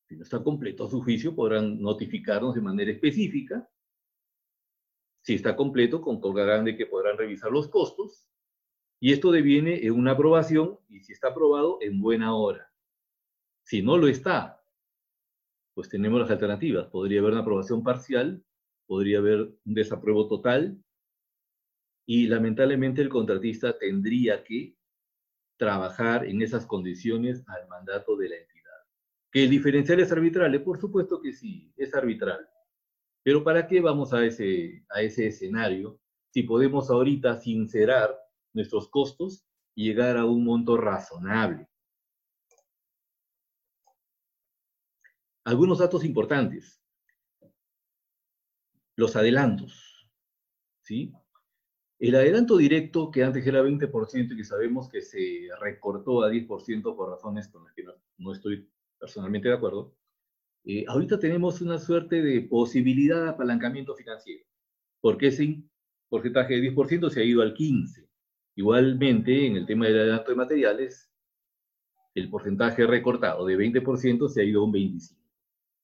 si no está completo a su juicio, podrán notificarnos de manera específica. Si está completo, concordarán de que podrán revisar los costos. Y esto deviene en una aprobación, y si está aprobado, en buena hora. Si no lo está, pues tenemos las alternativas. Podría haber una aprobación parcial, podría haber un desapruebo total, y lamentablemente el contratista tendría que trabajar en esas condiciones al mandato de la entidad. ¿Que el diferencial es arbitral? Por supuesto que sí, es arbitral. Pero ¿para qué vamos a ese, a ese escenario si podemos ahorita sincerar nuestros costos y llegar a un monto razonable? Algunos datos importantes. Los adelantos. ¿sí? El adelanto directo, que antes era 20% y que sabemos que se recortó a 10% por razones con las que no, estoy personalmente de acuerdo, eh, ahorita tenemos una suerte de posibilidad de apalancamiento financiero, porque ese porcentaje de 10% se ha ido al 15%. Igualmente, en el tema del adelanto de materiales, el porcentaje recortado de 20% se ha ido a un 25%.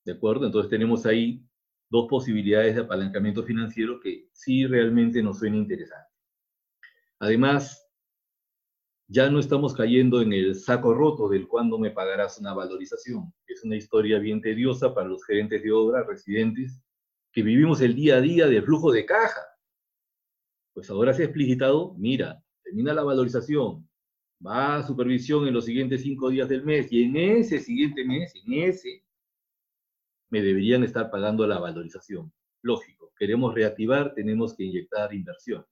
¿De acuerdo? Entonces tenemos ahí dos posibilidades de apalancamiento financiero que sí realmente nos suena interesante. Además, ya no estamos cayendo en el saco roto del cuándo me pagarás una valorización. Es una historia bien tediosa para los gerentes de obra, residentes, que vivimos el día a día de flujo de caja. Pues ahora se ha explicitado, mira, termina la valorización, va a supervisión en los siguientes cinco días del mes y en ese siguiente mes, en ese, me deberían estar pagando la valorización. Lógico, queremos reactivar, tenemos que inyectar inversión.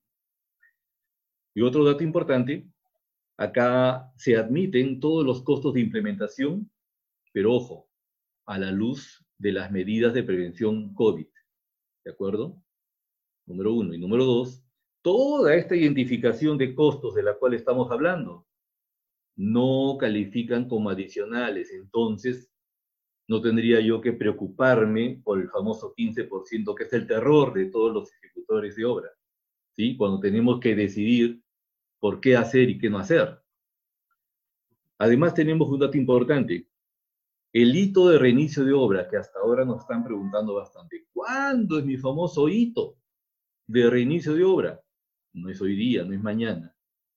Y otro dato importante Acá se admiten todos los costos de implementación, pero ojo, a la luz de las medidas de prevención COVID. ¿De acuerdo? Número uno. Y número dos, toda esta identificación de costos de la cual estamos hablando no califican como adicionales. Entonces, no tendría yo que preocuparme por el famoso 15% que es el terror de todos los ejecutores de obra. ¿Sí? Cuando tenemos que decidir por qué hacer y qué no hacer. Además, tenemos un dato importante. El hito de reinicio de obra, que hasta ahora nos están preguntando bastante, ¿cuándo es mi famoso hito de reinicio de obra? No es hoy día, no es mañana,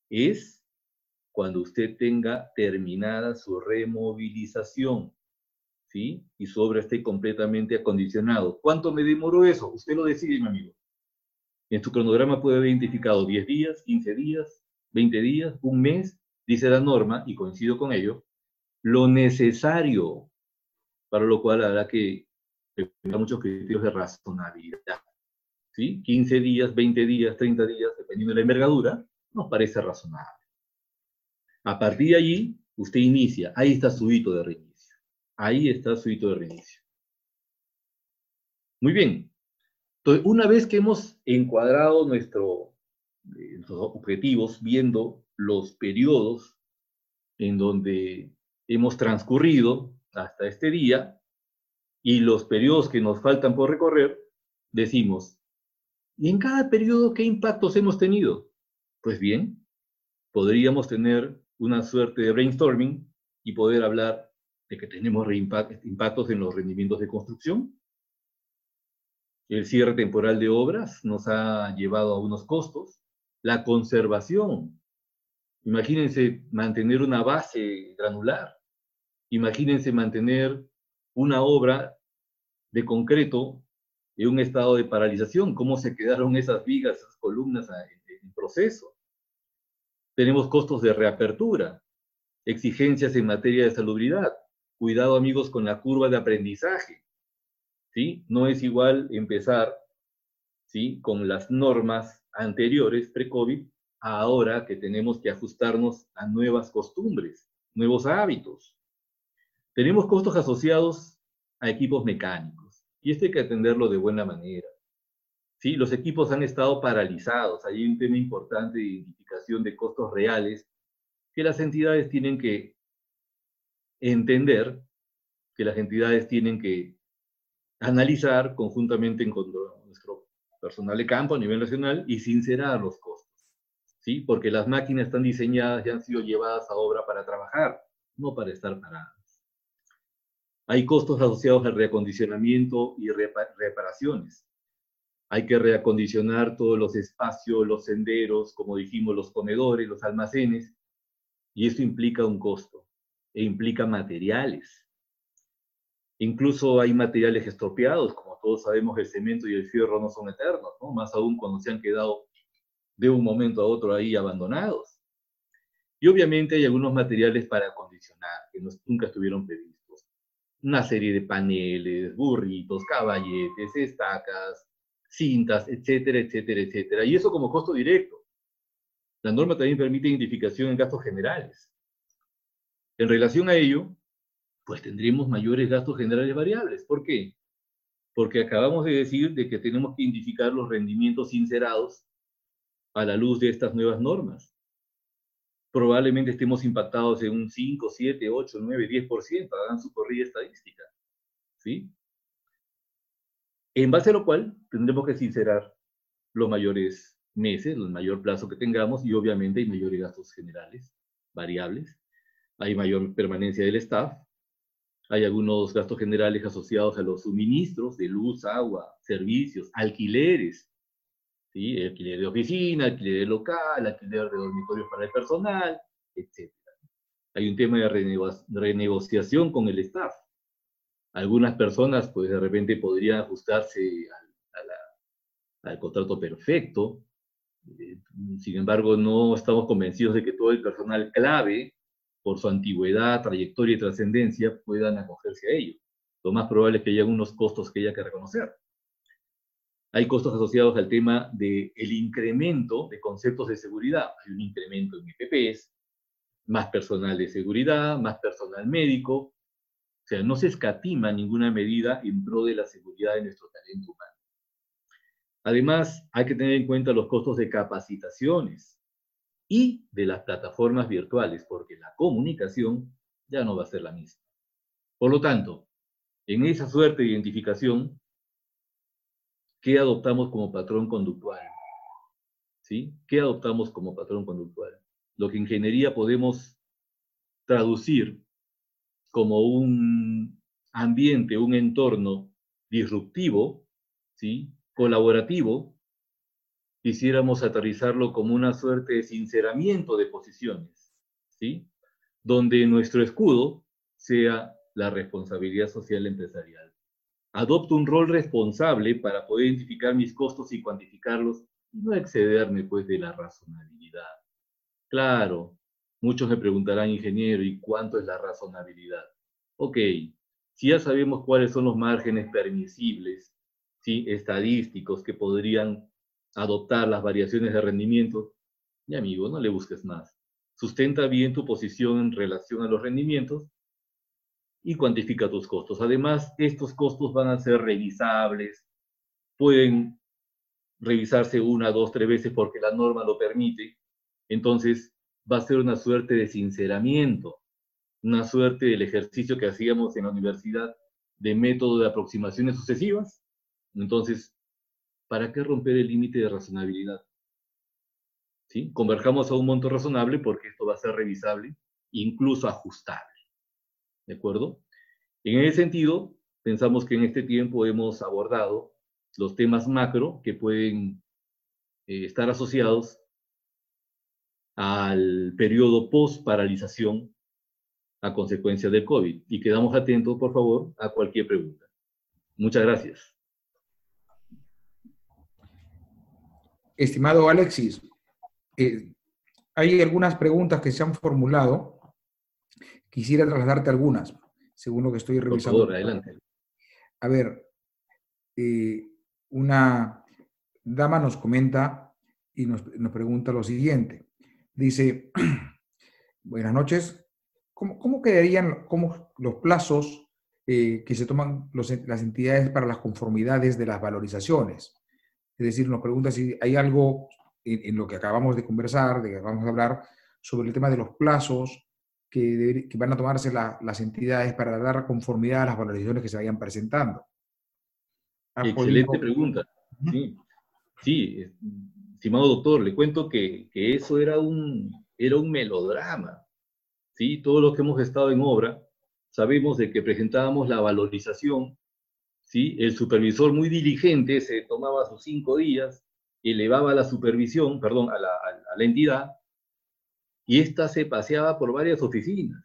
es cuando usted tenga terminada su removilización, ¿sí? Y su obra esté completamente acondicionado. ¿Cuánto me demoró eso? Usted lo decide, mi amigo. En su cronograma puede haber identificado 10 días, 15 días, 20 días, un mes, dice la norma, y coincido con ello, lo necesario, para lo cual habrá que tener muchos criterios de razonabilidad. ¿Sí? 15 días, 20 días, 30 días, dependiendo de la envergadura, nos parece razonable. A partir de allí, usted inicia, ahí está su hito de reinicio. Ahí está su hito de reinicio. Muy bien. Una vez que hemos encuadrado nuestro, nuestros objetivos, viendo los periodos en donde hemos transcurrido hasta este día y los periodos que nos faltan por recorrer, decimos, ¿y en cada periodo qué impactos hemos tenido? Pues bien, podríamos tener una suerte de brainstorming y poder hablar de que tenemos impactos en los rendimientos de construcción. El cierre temporal de obras nos ha llevado a unos costos. La conservación Imagínense mantener una base granular. Imagínense mantener una obra de concreto en un estado de paralización. ¿Cómo se quedaron esas vigas, esas columnas en proceso? Tenemos costos de reapertura, exigencias en materia de salubridad. Cuidado, amigos, con la curva de aprendizaje. ¿Sí? No es igual empezar ¿sí? con las normas anteriores, pre-COVID, ahora que tenemos que ajustarnos a nuevas costumbres, nuevos hábitos. Tenemos costos asociados a equipos mecánicos y esto hay que atenderlo de buena manera. ¿Sí? Los equipos han estado paralizados, hay un tema importante de identificación de costos reales que las entidades tienen que entender, que las entidades tienen que analizar conjuntamente con nuestro personal de campo a nivel nacional y sincerar los costos. ¿sí? Porque las máquinas están diseñadas y han sido llevadas a obra para trabajar, no para estar paradas. Hay costos asociados al reacondicionamiento y reparaciones. Hay que reacondicionar todos los espacios, los senderos, como dijimos, los comedores, los almacenes, y eso implica un costo e implica materiales. Incluso hay materiales estropeados, como todos sabemos, el cemento y el fierro no son eternos, ¿no? más aún cuando se han quedado de un momento a otro ahí abandonados. Y obviamente hay algunos materiales para acondicionar que nunca estuvieron previstos. Una serie de paneles, burritos, caballetes, estacas, cintas, etcétera, etcétera, etcétera. Y eso como costo directo. La norma también permite identificación en gastos generales. En relación a ello, pues tendremos mayores gastos generales variables. ¿Por qué? Porque acabamos de decir de que tenemos que identificar los rendimientos sincerados a la luz de estas nuevas normas. Probablemente estemos impactados en un 5, 7, 8, 9, 10%, hagan su corrida estadística. ¿Sí? En base a lo cual tendremos que sincerar los mayores meses, el mayor plazo que tengamos y obviamente hay mayores gastos generales, variables, hay mayor permanencia del staff, hay algunos gastos generales asociados a los suministros de luz, agua, servicios, alquileres, ¿sí? alquiler de oficina, alquiler de local, alquiler de dormitorios para el personal, etc. Hay un tema de renegociación con el staff. Algunas personas, pues de repente podrían ajustarse al, al contrato perfecto. Eh, sin embargo, no estamos convencidos de que todo el personal clave, por su antigüedad, trayectoria y trascendencia, puedan acogerse a ello. Lo más probable es que haya unos costos que haya que reconocer. Hay costos asociados al tema del el incremento de conceptos de seguridad. Hay un incremento en EPPs, más personal de seguridad, más personal médico. O sea, no se escatima ninguna medida en pro de la seguridad de nuestro talento humano. Además, hay que tener en cuenta los costos de capacitaciones y de las plataformas virtuales, porque la comunicación ya no va a ser la misma. Por lo tanto, en esa suerte de identificación, ¿qué adoptamos como patrón conductual? ¿Sí? ¿Qué adoptamos como patrón conductual? Lo que en ingeniería podemos traducir como un ambiente, un entorno disruptivo, ¿sí? colaborativo, quisiéramos aterrizarlo como una suerte de sinceramiento de posiciones, ¿sí? donde nuestro escudo sea la responsabilidad social empresarial. Adopto un rol responsable para poder identificar mis costos y cuantificarlos y no excederme pues de la razonabilidad. Claro, muchos me preguntarán, ingeniero, ¿y cuánto es la razonabilidad? Ok, si ya sabemos cuáles son los márgenes permisibles, ¿sí? estadísticos que podrían adoptar las variaciones de rendimiento, mi amigo, no le busques más. Sustenta bien tu posición en relación a los rendimientos y cuantifica tus costos. Además, estos costos van a ser revisables, pueden revisarse una, dos, tres veces porque la norma lo permite. Entonces, va a ser una suerte de sinceramiento, una suerte del ejercicio que hacíamos en la universidad de método de aproximaciones sucesivas. Entonces, ¿para qué romper el límite de razonabilidad? ¿Sí? Converjamos a un monto razonable porque esto va a ser revisable, incluso ajustable. ¿De acuerdo? En ese sentido, pensamos que en este tiempo hemos abordado los temas macro que pueden eh, estar asociados al periodo post-paralización a consecuencia del COVID. Y quedamos atentos, por favor, a cualquier pregunta. Muchas gracias. Estimado Alexis, eh, hay algunas preguntas que se han formulado Quisiera trasladarte algunas, según lo que estoy revisando. Por favor, adelante. A ver, eh, una dama nos comenta y nos, pregunta lo siguiente. Dice, buenas noches, ¿cómo, quedarían cómo los plazos eh, que se toman las entidades para las conformidades de las valorizaciones? Es decir, nos pregunta si hay algo en, en, lo que acabamos de conversar, de que acabamos de hablar, sobre el tema de los plazos que, van a tomarse las entidades para dar conformidad a las valorizaciones que se vayan presentando. Excelente pregunta. Sí. sí, estimado doctor, le cuento que, que, eso era un, era un melodrama. ¿sí? Todos los que hemos estado en obra sabemos de que presentábamos la valorización. ¿Sí? El supervisor muy diligente se tomaba sus cinco días, elevaba la supervisión, perdón, a la, entidad y esta se paseaba por varias oficinas,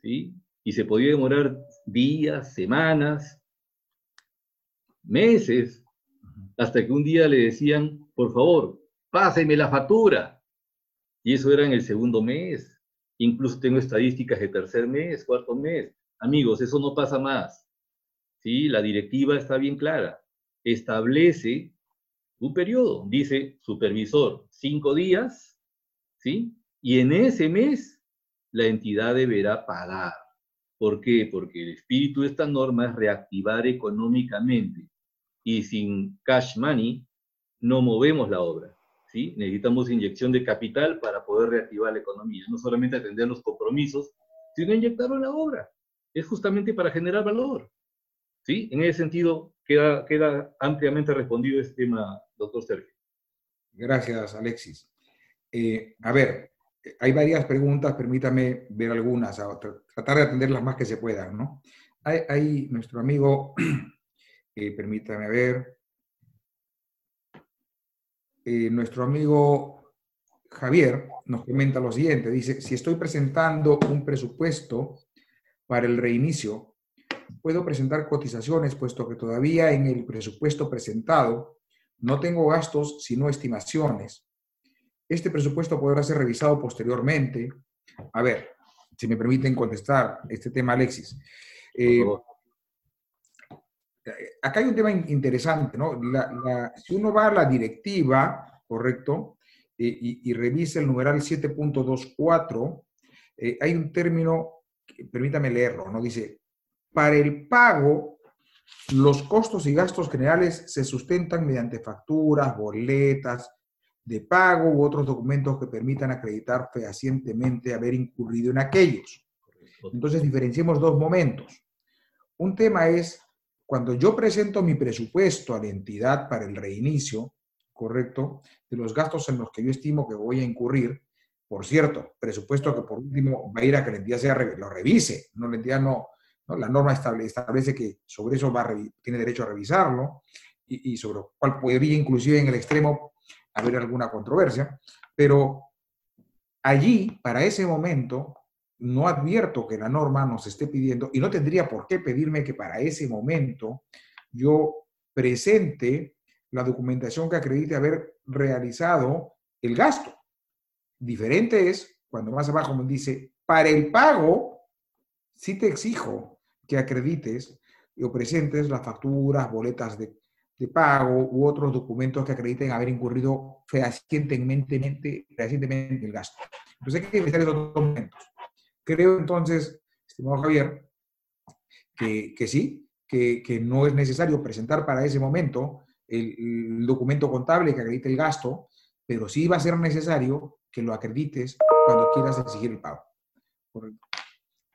¿sí? Y se podía demorar días, semanas, meses, hasta que un día le decían, por favor, páseme la factura. Y eso era en el segundo mes. Incluso tengo estadísticas de tercer mes, cuarto mes. Amigos, eso no pasa más. ¿Sí? La directiva está bien clara. Establece un periodo. Dice, supervisor, cinco días, ¿sí? Y en ese mes la entidad deberá pagar. ¿Por qué? Porque el espíritu de esta norma es reactivar económicamente. Y sin cash money no movemos la obra. ¿sí? Necesitamos inyección de capital para poder reactivar la economía. No solamente atender los compromisos, sino inyectarlo en la obra. Es justamente para generar valor. ¿Sí? En ese sentido, queda, queda ampliamente respondido este tema, doctor Sergio. Gracias, Alexis. Eh, a ver, hay varias preguntas, permítame ver algunas, tratar de atender las más que se puedan, ¿no? Hay, nuestro amigo, eh, permítame ver, eh, nuestro amigo Javier nos comenta lo siguiente, dice, si estoy presentando un presupuesto para el reinicio, puedo presentar cotizaciones, puesto que todavía en el presupuesto presentado no tengo gastos, sino estimaciones este presupuesto podrá ser revisado posteriormente. A ver, si me permiten contestar este tema, Alexis. Eh, acá hay un tema interesante, ¿no? si uno va a la directiva, correcto, eh, y, revisa el numeral 7.24, eh, hay un término, permítame leerlo, ¿no? Dice, para el pago, los costos y gastos generales se sustentan mediante facturas, boletas, de pago u otros documentos que permitan acreditar fehacientemente haber incurrido en aquellos. Entonces, diferenciemos dos momentos. Un tema es cuando yo presento mi presupuesto a la entidad para el reinicio, ¿correcto? De los gastos en los que yo estimo que voy a incurrir, Por cierto, presupuesto que por último va a ir a que la entidad sea, lo revise, no la entidad no, la norma establece, que sobre eso tiene derecho a revisarlo y, sobre lo cual podría inclusive en el extremo haber alguna controversia, pero allí, para ese momento, no advierto que la norma nos esté pidiendo, y no tendría por qué pedirme que para ese momento yo presente la documentación que acredite haber realizado el gasto. Diferente es cuando más abajo me dice, para el pago, sí te exijo que acredites o presentes las facturas, boletas de, pago u otros documentos que acrediten haber incurrido fehacientemente, fehacientemente el gasto. Entonces hay que revisar esos documentos. Creo entonces, estimado Javier, que, que sí, que, que, no es necesario presentar para ese momento el, documento contable que acredite el gasto, pero sí va a ser necesario que lo acredites cuando quieras exigir el pago.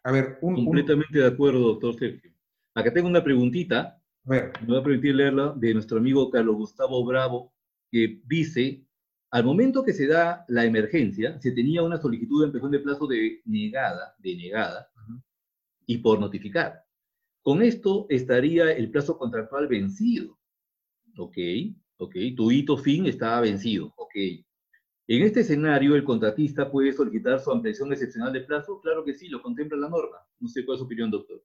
A ver, un, Completamente de acuerdo, doctor Sergio. Acá tengo una preguntita. A ver. Me voy a permitir leerla de nuestro amigo Carlos Gustavo Bravo, que dice, al momento que se da la emergencia, se tenía una solicitud de ampliación de plazo de negada, de negada, y por notificar. Con esto estaría el plazo contractual vencido. Ok, ok. Tu hito fin está vencido. Ok. En este escenario, ¿el contratista puede solicitar su ampliación excepcional de plazo? Claro que sí, lo contempla la norma. No sé cuál es su opinión, doctor.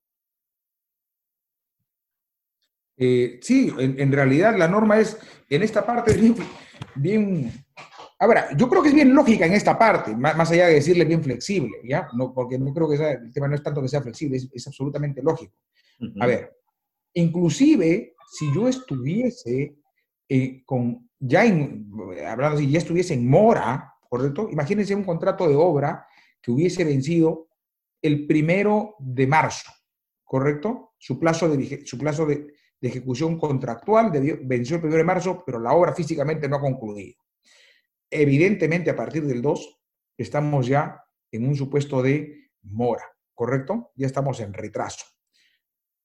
Eh, sí, en, realidad la norma es, en esta parte, bien, bien, Ahora, yo creo que es bien lógica en esta parte, más, allá de decirle bien flexible, ¿ya? No, porque no creo que el tema no es tanto que sea flexible, es, absolutamente lógico. A ver, inclusive si yo estuviese eh, con, ya hablando si ya estuviese en mora, ¿correcto? Imagínense un contrato de obra que hubiese vencido el primero de marzo, ¿correcto? Su plazo de, su plazo de, ejecución contractual venció el primero de marzo, pero la obra físicamente no ha concluido. Evidentemente, a partir del 2, estamos ya en un supuesto de mora, ¿correcto? Ya estamos en retraso.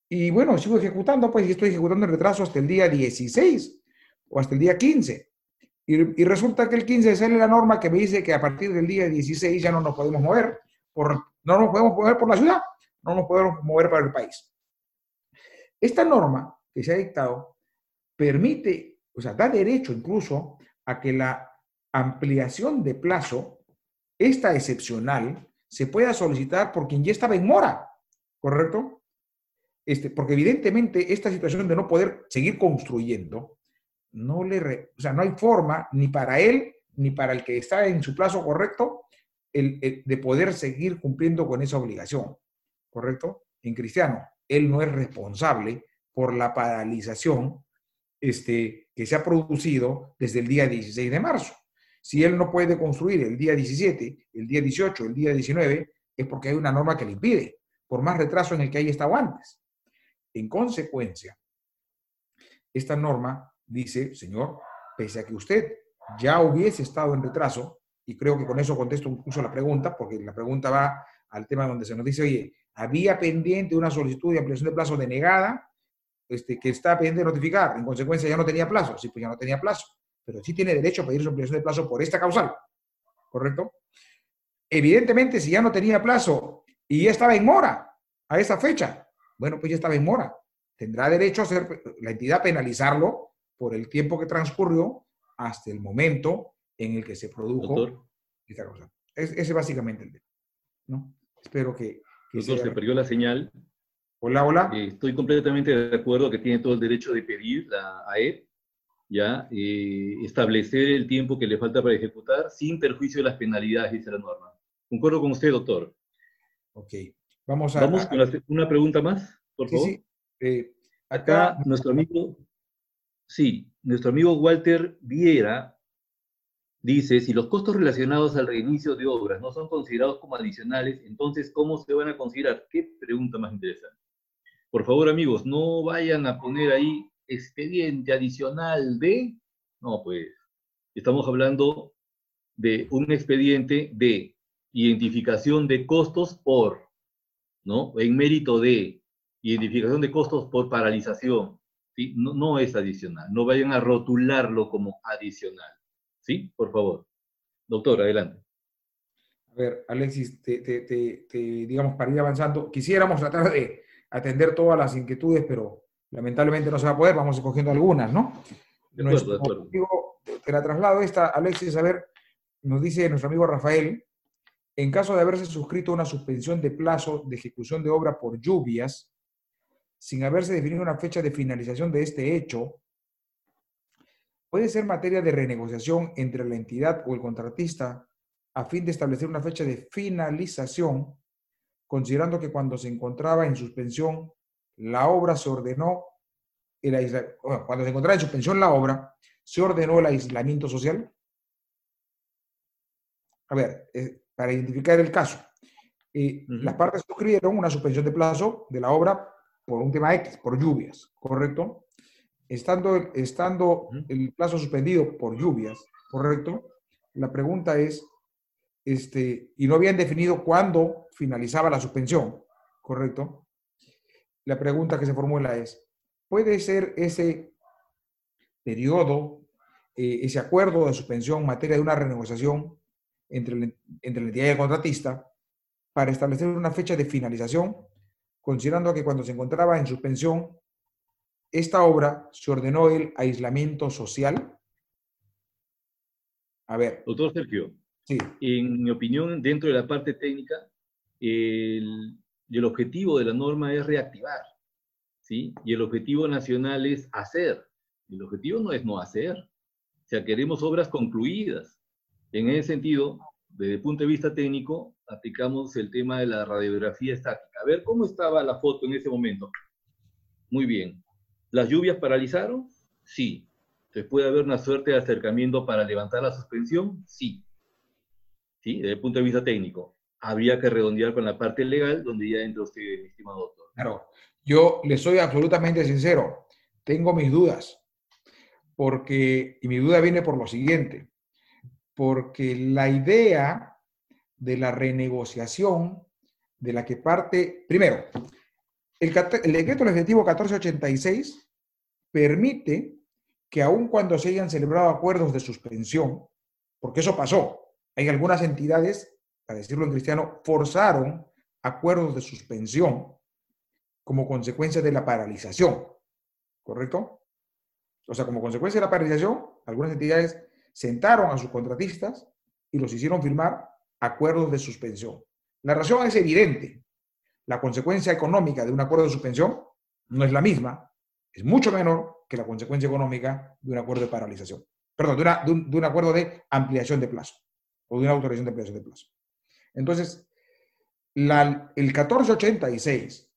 Y bueno, sigo ejecutando, pues, y estoy ejecutando el retraso hasta el día 16 o hasta el día 15. Y, resulta que el 15 sale la norma que me dice que a partir del día 16 ya no nos podemos mover, por, no nos podemos mover por la ciudad, no nos podemos mover para el país. Esta norma que se ha dictado permite, o sea, da derecho incluso a que la ampliación de plazo, esta excepcional, se pueda solicitar por quien ya estaba en mora, ¿correcto? Este, porque evidentemente esta situación de no poder seguir construyendo, no le, o sea, no hay forma ni para él ni para el que está en su plazo correcto el, de poder seguir cumpliendo con esa obligación, ¿correcto? En cristiano, él no es responsable por la paralización este, que se ha producido desde el día 16 de marzo. Si él no puede construir el día 17, el día 18, el día 19, es porque hay una norma que le impide, por más retraso en el que haya estado antes. En consecuencia, esta norma dice, señor, pese a que usted ya hubiese estado en retraso, y creo que con eso contesto incluso la pregunta, porque la pregunta va al tema donde se nos dice, oye, había pendiente una solicitud de ampliación de plazo denegada, este, que está pendiente de notificar, en consecuencia ya no tenía plazo, sí, pues ya no tenía plazo, pero sí tiene derecho a pedir su ampliación de plazo por esta causal, ¿correcto? Evidentemente, si ya no tenía plazo y ya estaba en mora a esa fecha, bueno, pues ya estaba en mora. Tendrá derecho a hacer la entidad penalizarlo por el tiempo que transcurrió hasta el momento en el que se produjo esta cosa. Es, ese es básicamente el tema. ¿no? Espero que... que Doctor, se perdió la señal. Hola, hola. Eh, estoy completamente de acuerdo que tiene todo el derecho de pedir la AED, ya, eh, establecer el tiempo que le falta para ejecutar sin perjuicio de las penalidades, dice la norma. Concuerdo con usted, doctor. Ok. Vamos, a, Vamos con una pregunta más, por favor. Sí, eh, acá, nuestro amigo, sí, nuestro amigo Walter Viera dice, si los costos relacionados al reinicio de obras no son considerados como adicionales, entonces, ¿cómo se van a considerar? Qué pregunta más interesante. Por favor, amigos, no vayan a poner ahí expediente adicional de... No, pues, estamos hablando de un expediente de identificación de costos por ¿no? En mérito de identificación de costos por paralización, ¿sí? No, no es adicional, no vayan a rotularlo como adicional, ¿sí? Por favor. Doctor, adelante. A ver, Alexis, te, digamos, para ir avanzando, quisiéramos tratar de atender todas las inquietudes, pero lamentablemente no se va a poder, vamos escogiendo algunas, ¿no? De acuerdo, de acuerdo. te la traslado esta, Alexis, a ver, nos dice nuestro amigo Rafael, en caso de haberse suscrito una suspensión de plazo de ejecución de obra por lluvias, sin haberse definido una fecha de finalización de este hecho, puede ser materia de renegociación entre la entidad o el contratista a fin de establecer una fecha de finalización, considerando que cuando se encontraba en suspensión, la obra se ordenó, el cuando se encontraba en suspensión la obra, se ordenó el aislamiento social. A ver, eh, para identificar el caso. Eh, las partes suscribieron una suspensión de plazo de la obra por un tema X, por lluvias, ¿correcto? Estando, estando el plazo suspendido por lluvias, ¿correcto? La pregunta es, este, y no habían definido cuándo finalizaba la suspensión, ¿correcto? La pregunta que se formula es, ¿puede ser ese periodo, eh, ese acuerdo de suspensión en materia de una renegociación entre, entre la entidad y el contratista para establecer una fecha de finalización, considerando que cuando se encontraba en suspensión esta obra, se ordenó el aislamiento social. A ver. Doctor Sergio, sí. en mi opinión, dentro de la parte técnica, el, el objetivo de la norma es reactivar, ¿sí? Y el objetivo nacional es hacer. El objetivo no es no hacer. O sea, queremos obras concluidas. En ese sentido, desde el punto de vista técnico, aplicamos el tema de la radiografía estática. A ver, ¿cómo estaba la foto en ese momento? Muy bien. ¿Las lluvias paralizaron? Sí. ¿Se puede haber una suerte de acercamiento para levantar la suspensión? Sí. ¿Sí? Desde el punto de vista técnico. Habría que redondear con la parte legal, donde ya entra usted, estimado doctor. Claro. Yo le soy absolutamente sincero. Tengo mis dudas. Porque, y mi duda viene por lo siguiente porque la idea de la renegociación de la que parte, primero, el, decreto legislativo 1486 permite que aun cuando se hayan celebrado acuerdos de suspensión, porque eso pasó, hay algunas entidades, para decirlo en cristiano, forzaron acuerdos de suspensión como consecuencia de la paralización, ¿correcto? O sea, como consecuencia de la paralización, algunas entidades sentaron a sus contratistas y los hicieron firmar acuerdos de suspensión. La razón es evidente. La consecuencia económica de un acuerdo de suspensión no es la misma, es mucho menor que la consecuencia económica de un acuerdo de paralización. Perdón, de, un, acuerdo de ampliación de plazo o de una autorización de ampliación de plazo. Entonces, el 1486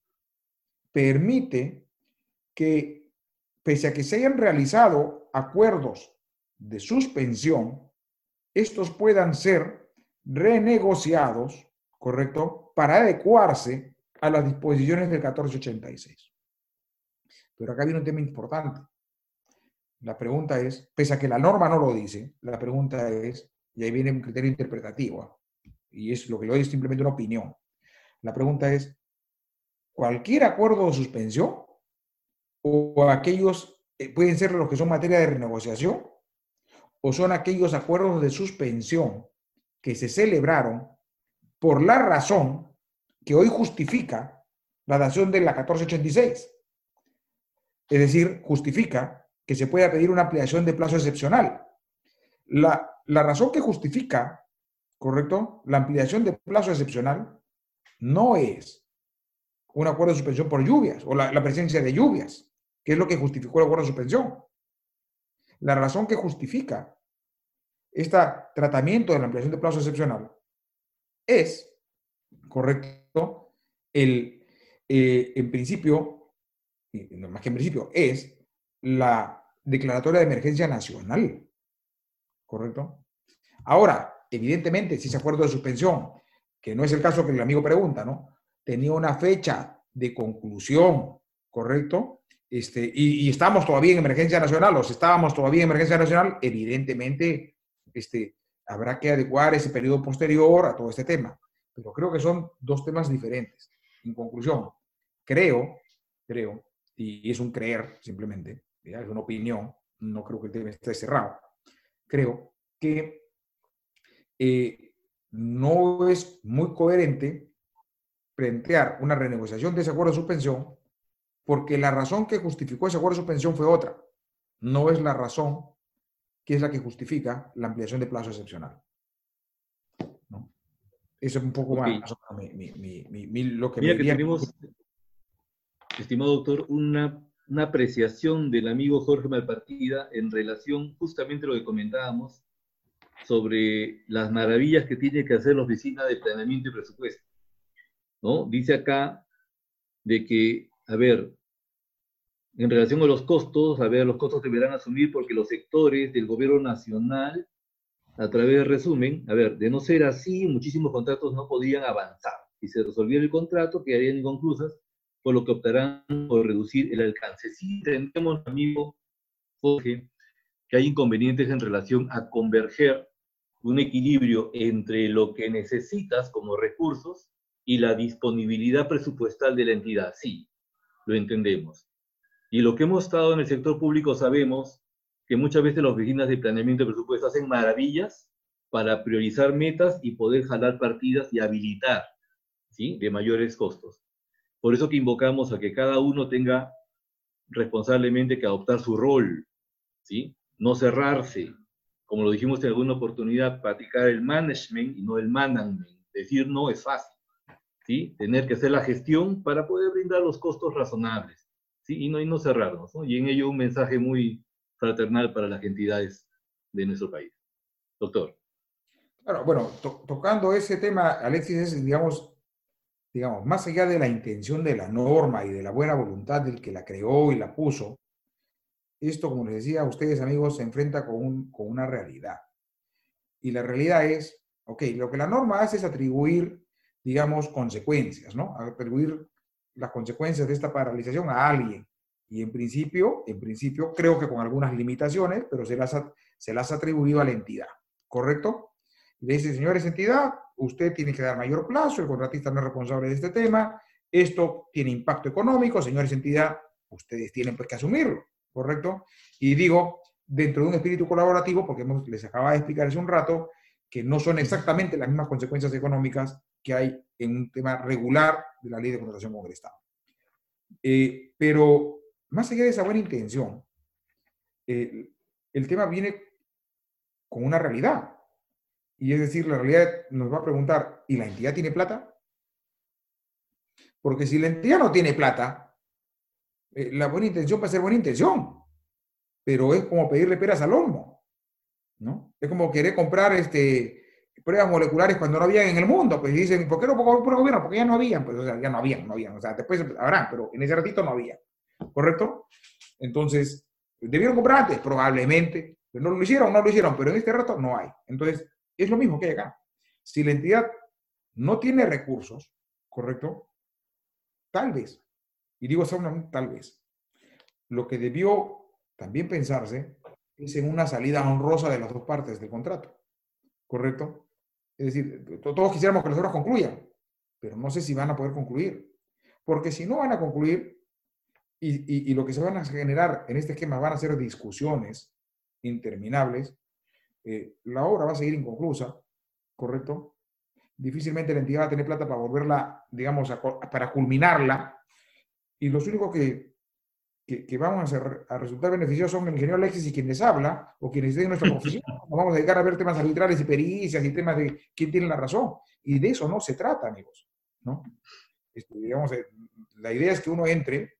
permite que, pese a que se hayan realizado acuerdos de suspensión, estos puedan ser renegociados, ¿correcto?, para adecuarse a las disposiciones del 1486. Pero acá viene un tema importante. La pregunta es, pese a que la norma no lo dice, la pregunta es, y ahí viene un criterio interpretativo, y es lo que lo es simplemente una opinión. La pregunta es, ¿cualquier acuerdo de suspensión o aquellos eh, pueden ser los que son materia de renegociación o son aquellos acuerdos de suspensión que se celebraron por la razón que hoy justifica la dación de la 1486. Es decir, justifica que se pueda pedir una ampliación de plazo excepcional. La, razón que justifica, ¿correcto? La ampliación de plazo excepcional no es un acuerdo de suspensión por lluvias o la, la presencia de lluvias, que es lo que justificó el acuerdo de suspensión. La razón que justifica este tratamiento de la ampliación de plazo excepcional es, correcto, el, eh, en principio, más que en principio, es la declaratoria de emergencia nacional, ¿correcto? Ahora, evidentemente, si ese acuerdo de suspensión, que no es el caso que el amigo pregunta, ¿no? Tenía una fecha de conclusión, ¿correcto? Este, y, estamos todavía en emergencia nacional, o si estábamos todavía en emergencia nacional, evidentemente este, habrá que adecuar ese periodo posterior a todo este tema. Pero creo que son dos temas diferentes. En conclusión, creo, creo, y es un creer simplemente, es una opinión, no creo que el tema esté cerrado, creo que eh, no es muy coherente plantear una renegociación de ese acuerdo de suspensión porque la razón que justificó ese acuerdo de suspensión fue otra. No es la razón que es la que justifica la ampliación de plazo excepcional. Eso es un poco más lo que Mira que tenemos, estimado doctor, una, una apreciación del amigo Jorge Malpartida en relación justamente a lo que comentábamos sobre las maravillas que tiene que hacer la oficina de planeamiento y presupuesto. ¿no? Dice acá de que, a ver, en relación a los costos, a ver, los costos deberán asumir porque los sectores del gobierno nacional, a través del resumen, a ver, de no ser así, muchísimos contratos no podían avanzar. Si se resolviera el contrato, quedarían inconclusas, por lo que optarán por reducir el alcance. Sí entendemos, amigo Jorge, que hay inconvenientes en relación a converger un equilibrio entre lo que necesitas como recursos y la disponibilidad presupuestal de la entidad. Sí, lo entendemos. Y lo que hemos estado en el sector público sabemos que muchas veces las oficinas de planeamiento de presupuesto hacen maravillas para priorizar metas y poder jalar partidas y habilitar, ¿sí? De mayores costos. Por eso que invocamos a que cada uno tenga responsablemente que adoptar su rol, ¿sí? No cerrarse, como lo dijimos en alguna oportunidad, practicar el management y no el management. Decir no es fácil, ¿sí? Tener que hacer la gestión para poder brindar los costos razonables, ¿sí? Y no, y no cerrarnos, ¿no? Y en ello un mensaje muy fraternal para las entidades de nuestro país. Doctor. Claro, bueno, tocando ese tema, Alexis, es, digamos, digamos, más allá de la intención de la norma y de la buena voluntad del que la creó y la puso, esto, como les decía a ustedes, amigos, se enfrenta con, con una realidad. Y la realidad es, ok, lo que la norma hace es atribuir, digamos, consecuencias, ¿no? Atribuir las consecuencias de esta paralización a alguien. Y en principio, en principio, creo que con algunas limitaciones, pero se las ha, se las ha atribuido a la entidad, ¿correcto? Y le dice, señores entidad, usted tiene que dar mayor plazo, el contratista no es responsable de este tema, esto tiene impacto económico, señores entidad, ustedes tienen pues que asumirlo. ¿correcto? Y digo, dentro de un espíritu colaborativo, porque les acaba de explicar hace un rato, que no son exactamente las mismas consecuencias económicas que hay en un tema regular de la ley de contratación con el Estado. Eh, pero más allá de esa buena intención, eh, el tema viene con una realidad. Y es decir, la realidad nos va a preguntar, ¿y la entidad tiene plata? Porque si la entidad no tiene plata, eh, la buena intención puede ser buena intención, pero es como pedirle peras al olmo, ¿no? Es como querer comprar este, pruebas moleculares cuando no habían en el mundo, pues dicen, ¿por qué no pongo por el gobierno? Porque ya no habían, pues o sea, ya no habían, no habían, o sea, después habrán, pero en ese ratito no había, ¿correcto? Entonces, ¿debieron comprar antes? Probablemente, pero no lo hicieron, no lo hicieron, pero en este rato no hay. Entonces, es lo mismo que hay acá. Si la entidad no tiene recursos, ¿correcto? Tal vez y digo tal vez. Lo que debió también pensarse es en una salida honrosa de las dos partes del contrato. ¿Correcto? Es decir, todos quisiéramos que las obras concluyan, pero no sé si van a poder concluir. Porque si no van a concluir, y, y, lo que se van a generar en este esquema van a ser discusiones interminables, eh, la obra va a seguir inconclusa, ¿correcto? Difícilmente la entidad va a tener plata para volverla, digamos, para culminarla y los únicos que, que, vamos a, a, resultar beneficiosos son el ingeniero Alexis y quienes habla, o quienes estén en nuestra profesión. Nos vamos a dedicar a ver temas arbitrales y pericias y temas de quién tiene la razón. Y de eso no se trata, amigos. ¿no? Este, digamos, eh, la idea es que uno entre,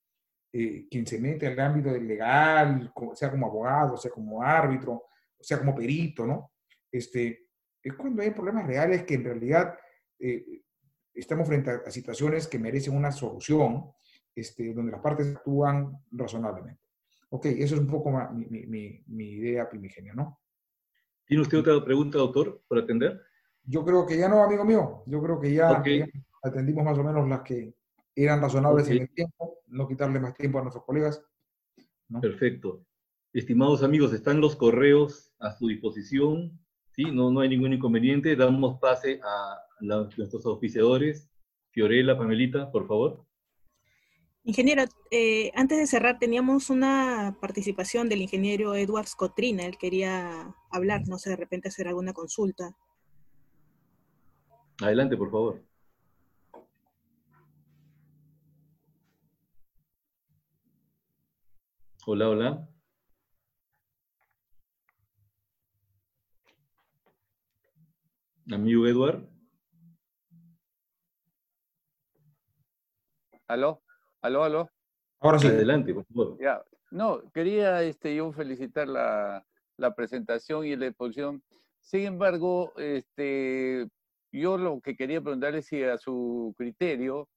eh, quien se mete al ámbito del legal, sea como abogado, sea como árbitro, sea como perito, ¿no? Este, es cuando hay problemas reales que en realidad eh, estamos frente a situaciones que merecen una solución este, donde las partes actúan razonablemente. Ok, eso es un poco mi, mi, mi, idea primigenia, ¿no? ¿Tiene usted otra pregunta, doctor, por atender? Yo creo que ya no, amigo mío. Yo creo que ya, atendimos más o menos las que eran razonables en el tiempo, no quitarle más tiempo a nuestros colegas. Perfecto. Estimados amigos, están los correos a su disposición. ¿sí? No, no hay ningún inconveniente. Damos pase a nuestros auspiciadores. Fiorella, Pamelita, por favor. Ingeniero, eh, antes de cerrar, teníamos una participación del ingeniero Edwards Cotrina. Él quería hablar, no sé, de repente hacer alguna consulta. Adelante, por favor. Hola, hola. Amigo Edward. ¿Aló? ¿Aló, aló? Ahora sí. Adelante, por favor. Ya. No, quería este, yo felicitar la, la presentación y la exposición. Sin embargo, este, yo lo que quería preguntarle es si a su criterio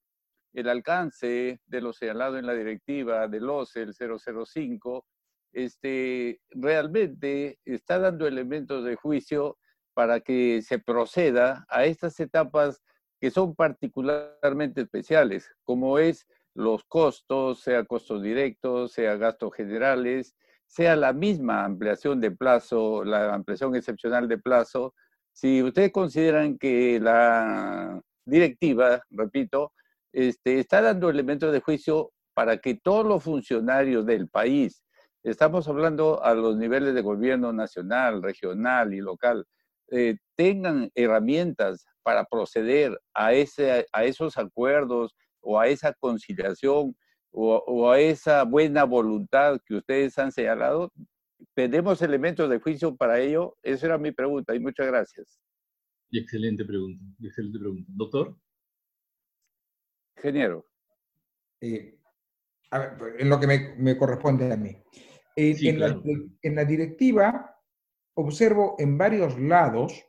el alcance de lo señalado en la directiva del OCE, el 005, este, realmente está dando elementos de juicio para que se proceda a estas etapas que son particularmente especiales, como es los costos, sea costos directos, sea gastos generales, sea la misma ampliación de plazo, la ampliación excepcional de plazo. Si ustedes consideran que la directiva, repito, este, está dando elementos de juicio para que todos los funcionarios del país, estamos hablando a los niveles de gobierno nacional, regional y local, eh, tengan herramientas para proceder a, ese, a esos acuerdos o a esa conciliación o, a esa buena voluntad que ustedes han señalado? ¿Tenemos elementos de juicio para ello? Esa era mi pregunta y muchas gracias. Excelente pregunta, excelente pregunta. Doctor. Ingeniero. Eh, en lo que me, corresponde a mí. Eh, en, la, en, la, directiva observo en varios lados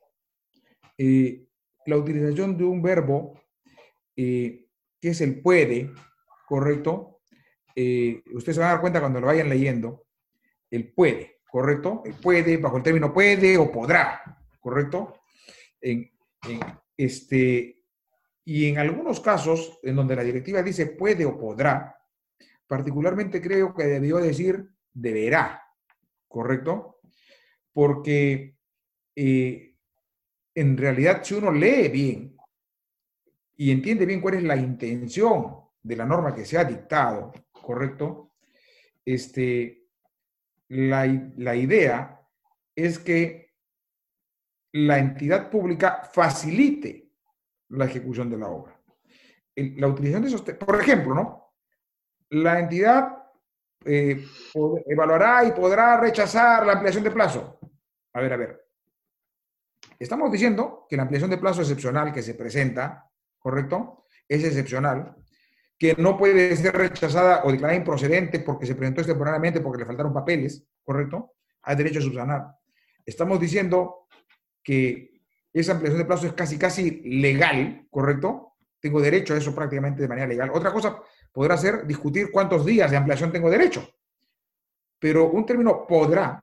eh, la utilización de un verbo que es el puede, ¿correcto? ustedes se van a dar cuenta cuando lo vayan leyendo, el puede, ¿correcto? El puede, bajo el término puede o podrá, ¿correcto? En, este, y en algunos casos, en donde la directiva dice puede o podrá, particularmente creo que debió decir deberá, ¿correcto? Porque eh, en realidad si uno lee bien y entiende bien cuál es la intención de la norma que se ha dictado, ¿correcto? Este, la, la idea es que la entidad pública facilite la ejecución de la obra. La utilización de esos, por ejemplo, ¿no? La entidad eh, evaluará y podrá rechazar la ampliación de plazo. A ver, a ver. Estamos diciendo que la ampliación de plazo excepcional que se presenta, ¿correcto? Es excepcional, que no puede ser rechazada o declarada improcedente porque se presentó extemporáneamente porque le faltaron papeles, ¿correcto? Hay derecho a subsanar. Estamos diciendo que esa ampliación de plazo es casi, casi legal, ¿correcto? Tengo derecho a eso prácticamente de manera legal. Otra cosa podrá ser discutir cuántos días de ampliación tengo derecho. Pero un término podrá,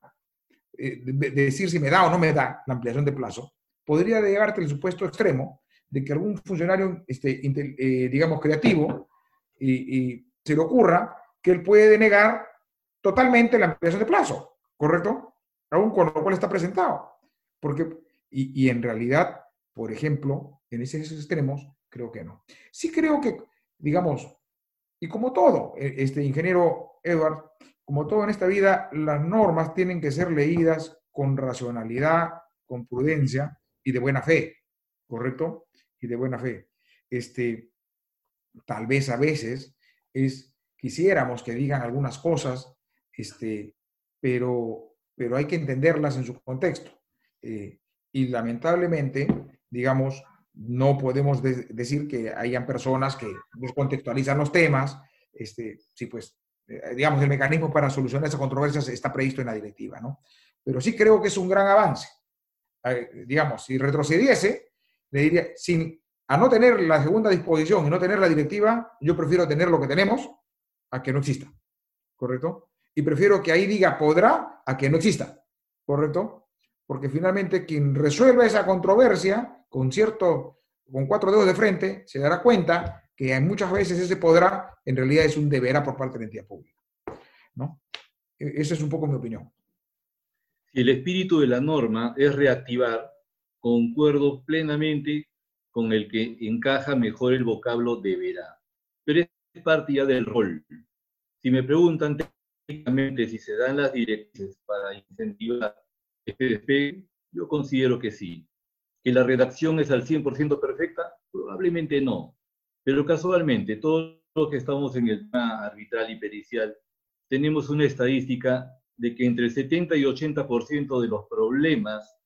eh, decir si me da o no me da la ampliación de plazo, podría llevarte el supuesto extremo de que algún funcionario, este, eh, digamos, creativo, y, se le ocurra que él puede denegar totalmente la ampliación de plazo, ¿correcto? Aún con lo cual está presentado. Porque y, en realidad, por ejemplo, en esos extremos, creo que no. Sí creo que, digamos, y como todo, e, este ingeniero Edward, como todo en esta vida, las normas tienen que ser leídas con racionalidad, con prudencia y de buena fe, ¿correcto? Y de buena fe. Este, tal vez a veces es, quisiéramos que digan algunas cosas, este, pero, pero hay que entenderlas en su contexto. Eh, y lamentablemente, digamos, no podemos decir que hayan personas que descontextualizan los temas. Este, sí, pues, eh, digamos, el mecanismo para solucionar esas controversias está previsto en la directiva, ¿no? Pero sí creo que es un gran avance. Eh, digamos, si retrocediese, le diría, sin, a no tener la segunda disposición y no tener la directiva, yo prefiero tener lo que tenemos a que no exista, ¿correcto? Y prefiero que ahí diga podrá a que no exista, ¿correcto? porque finalmente quien resuelva esa controversia con cierto, con cuatro dedos de frente, se dará cuenta que muchas veces ese podrá en realidad es un deberá por parte de la entidad pública. ¿no? E, esa es un poco mi opinión. Si el espíritu de la norma es reactivar, concuerdo plenamente con el que encaja mejor el vocablo deberá. Pero es parte ya del rol. Si me preguntan técnicamente si se dan las directrices para incentivar este yo considero que sí. ¿Que la redacción es al 100% perfecta? Probablemente no. Pero casualmente, todos los que estamos en el tema arbitral y pericial, tenemos una estadística de que entre el 70 y 80% de los problemas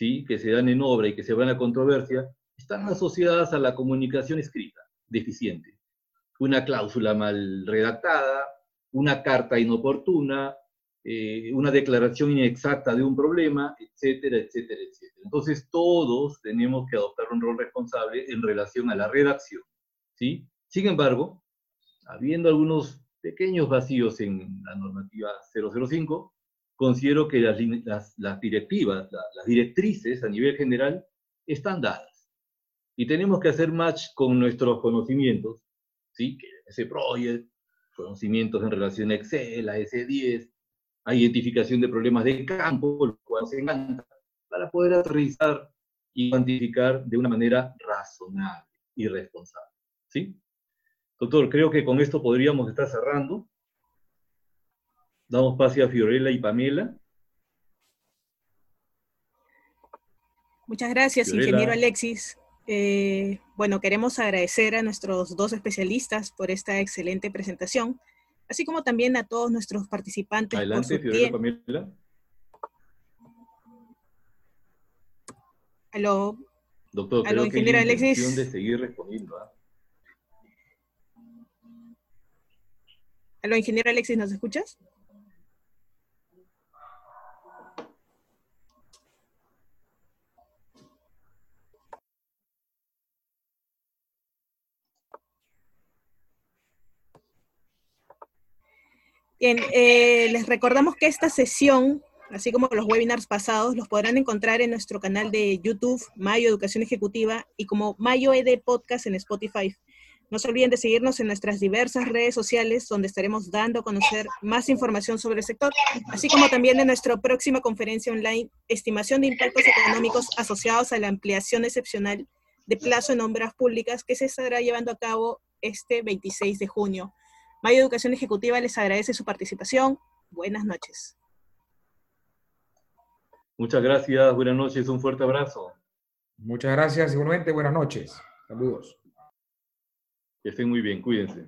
¿sí? que se dan en obra y que se van a controversia están asociadas a la comunicación escrita deficiente. Una cláusula mal redactada, una carta inoportuna, eh, una declaración inexacta de un problema, etcétera, etcétera, etcétera. Entonces todos tenemos que adoptar un rol responsable en relación a la redacción. ¿sí? Sin embargo, habiendo algunos pequeños vacíos en la normativa 005, considero que las, las, directivas, las directrices a nivel general están dadas. Y tenemos que hacer match con nuestros conocimientos, ¿sí? que ese project, conocimientos en relación a Excel, a S10, a identificación de problemas de campo, lo cual se encanta, para poder aterrizar y cuantificar de una manera razonable y responsable. ¿Sí? Doctor, creo que con esto podríamos estar cerrando. Damos pase a Fiorella y Pamela. Muchas gracias, ingeniero Alexis. Eh, bueno, queremos agradecer a nuestros dos especialistas por esta excelente presentación así como también a todos nuestros participantes. Adelante, Fiorella Pamela. Aló. Doctor, Aló, ingeniero que Alexis. de seguir respondiendo. ¿ah? Aló, ingeniero Alexis, ¿nos escuchas? Bien, eh, les recordamos que esta sesión, así como los webinars pasados, los podrán encontrar en nuestro canal de YouTube, Mayo Educación Ejecutiva, y como Mayo ED Podcast en Spotify. No se olviden de seguirnos en nuestras diversas redes sociales, donde estaremos dando a conocer más información sobre el sector, así como también de nuestra próxima conferencia online, Estimación de Impactos Económicos asociados a la ampliación excepcional de plazo en obras públicas, que se estará llevando a cabo este 26 de junio. Mayo Educación Ejecutiva les agradece su participación. Buenas noches. Muchas gracias, buenas noches, un fuerte abrazo. Muchas gracias, igualmente, buenas noches. Saludos. Que estén muy bien, cuídense.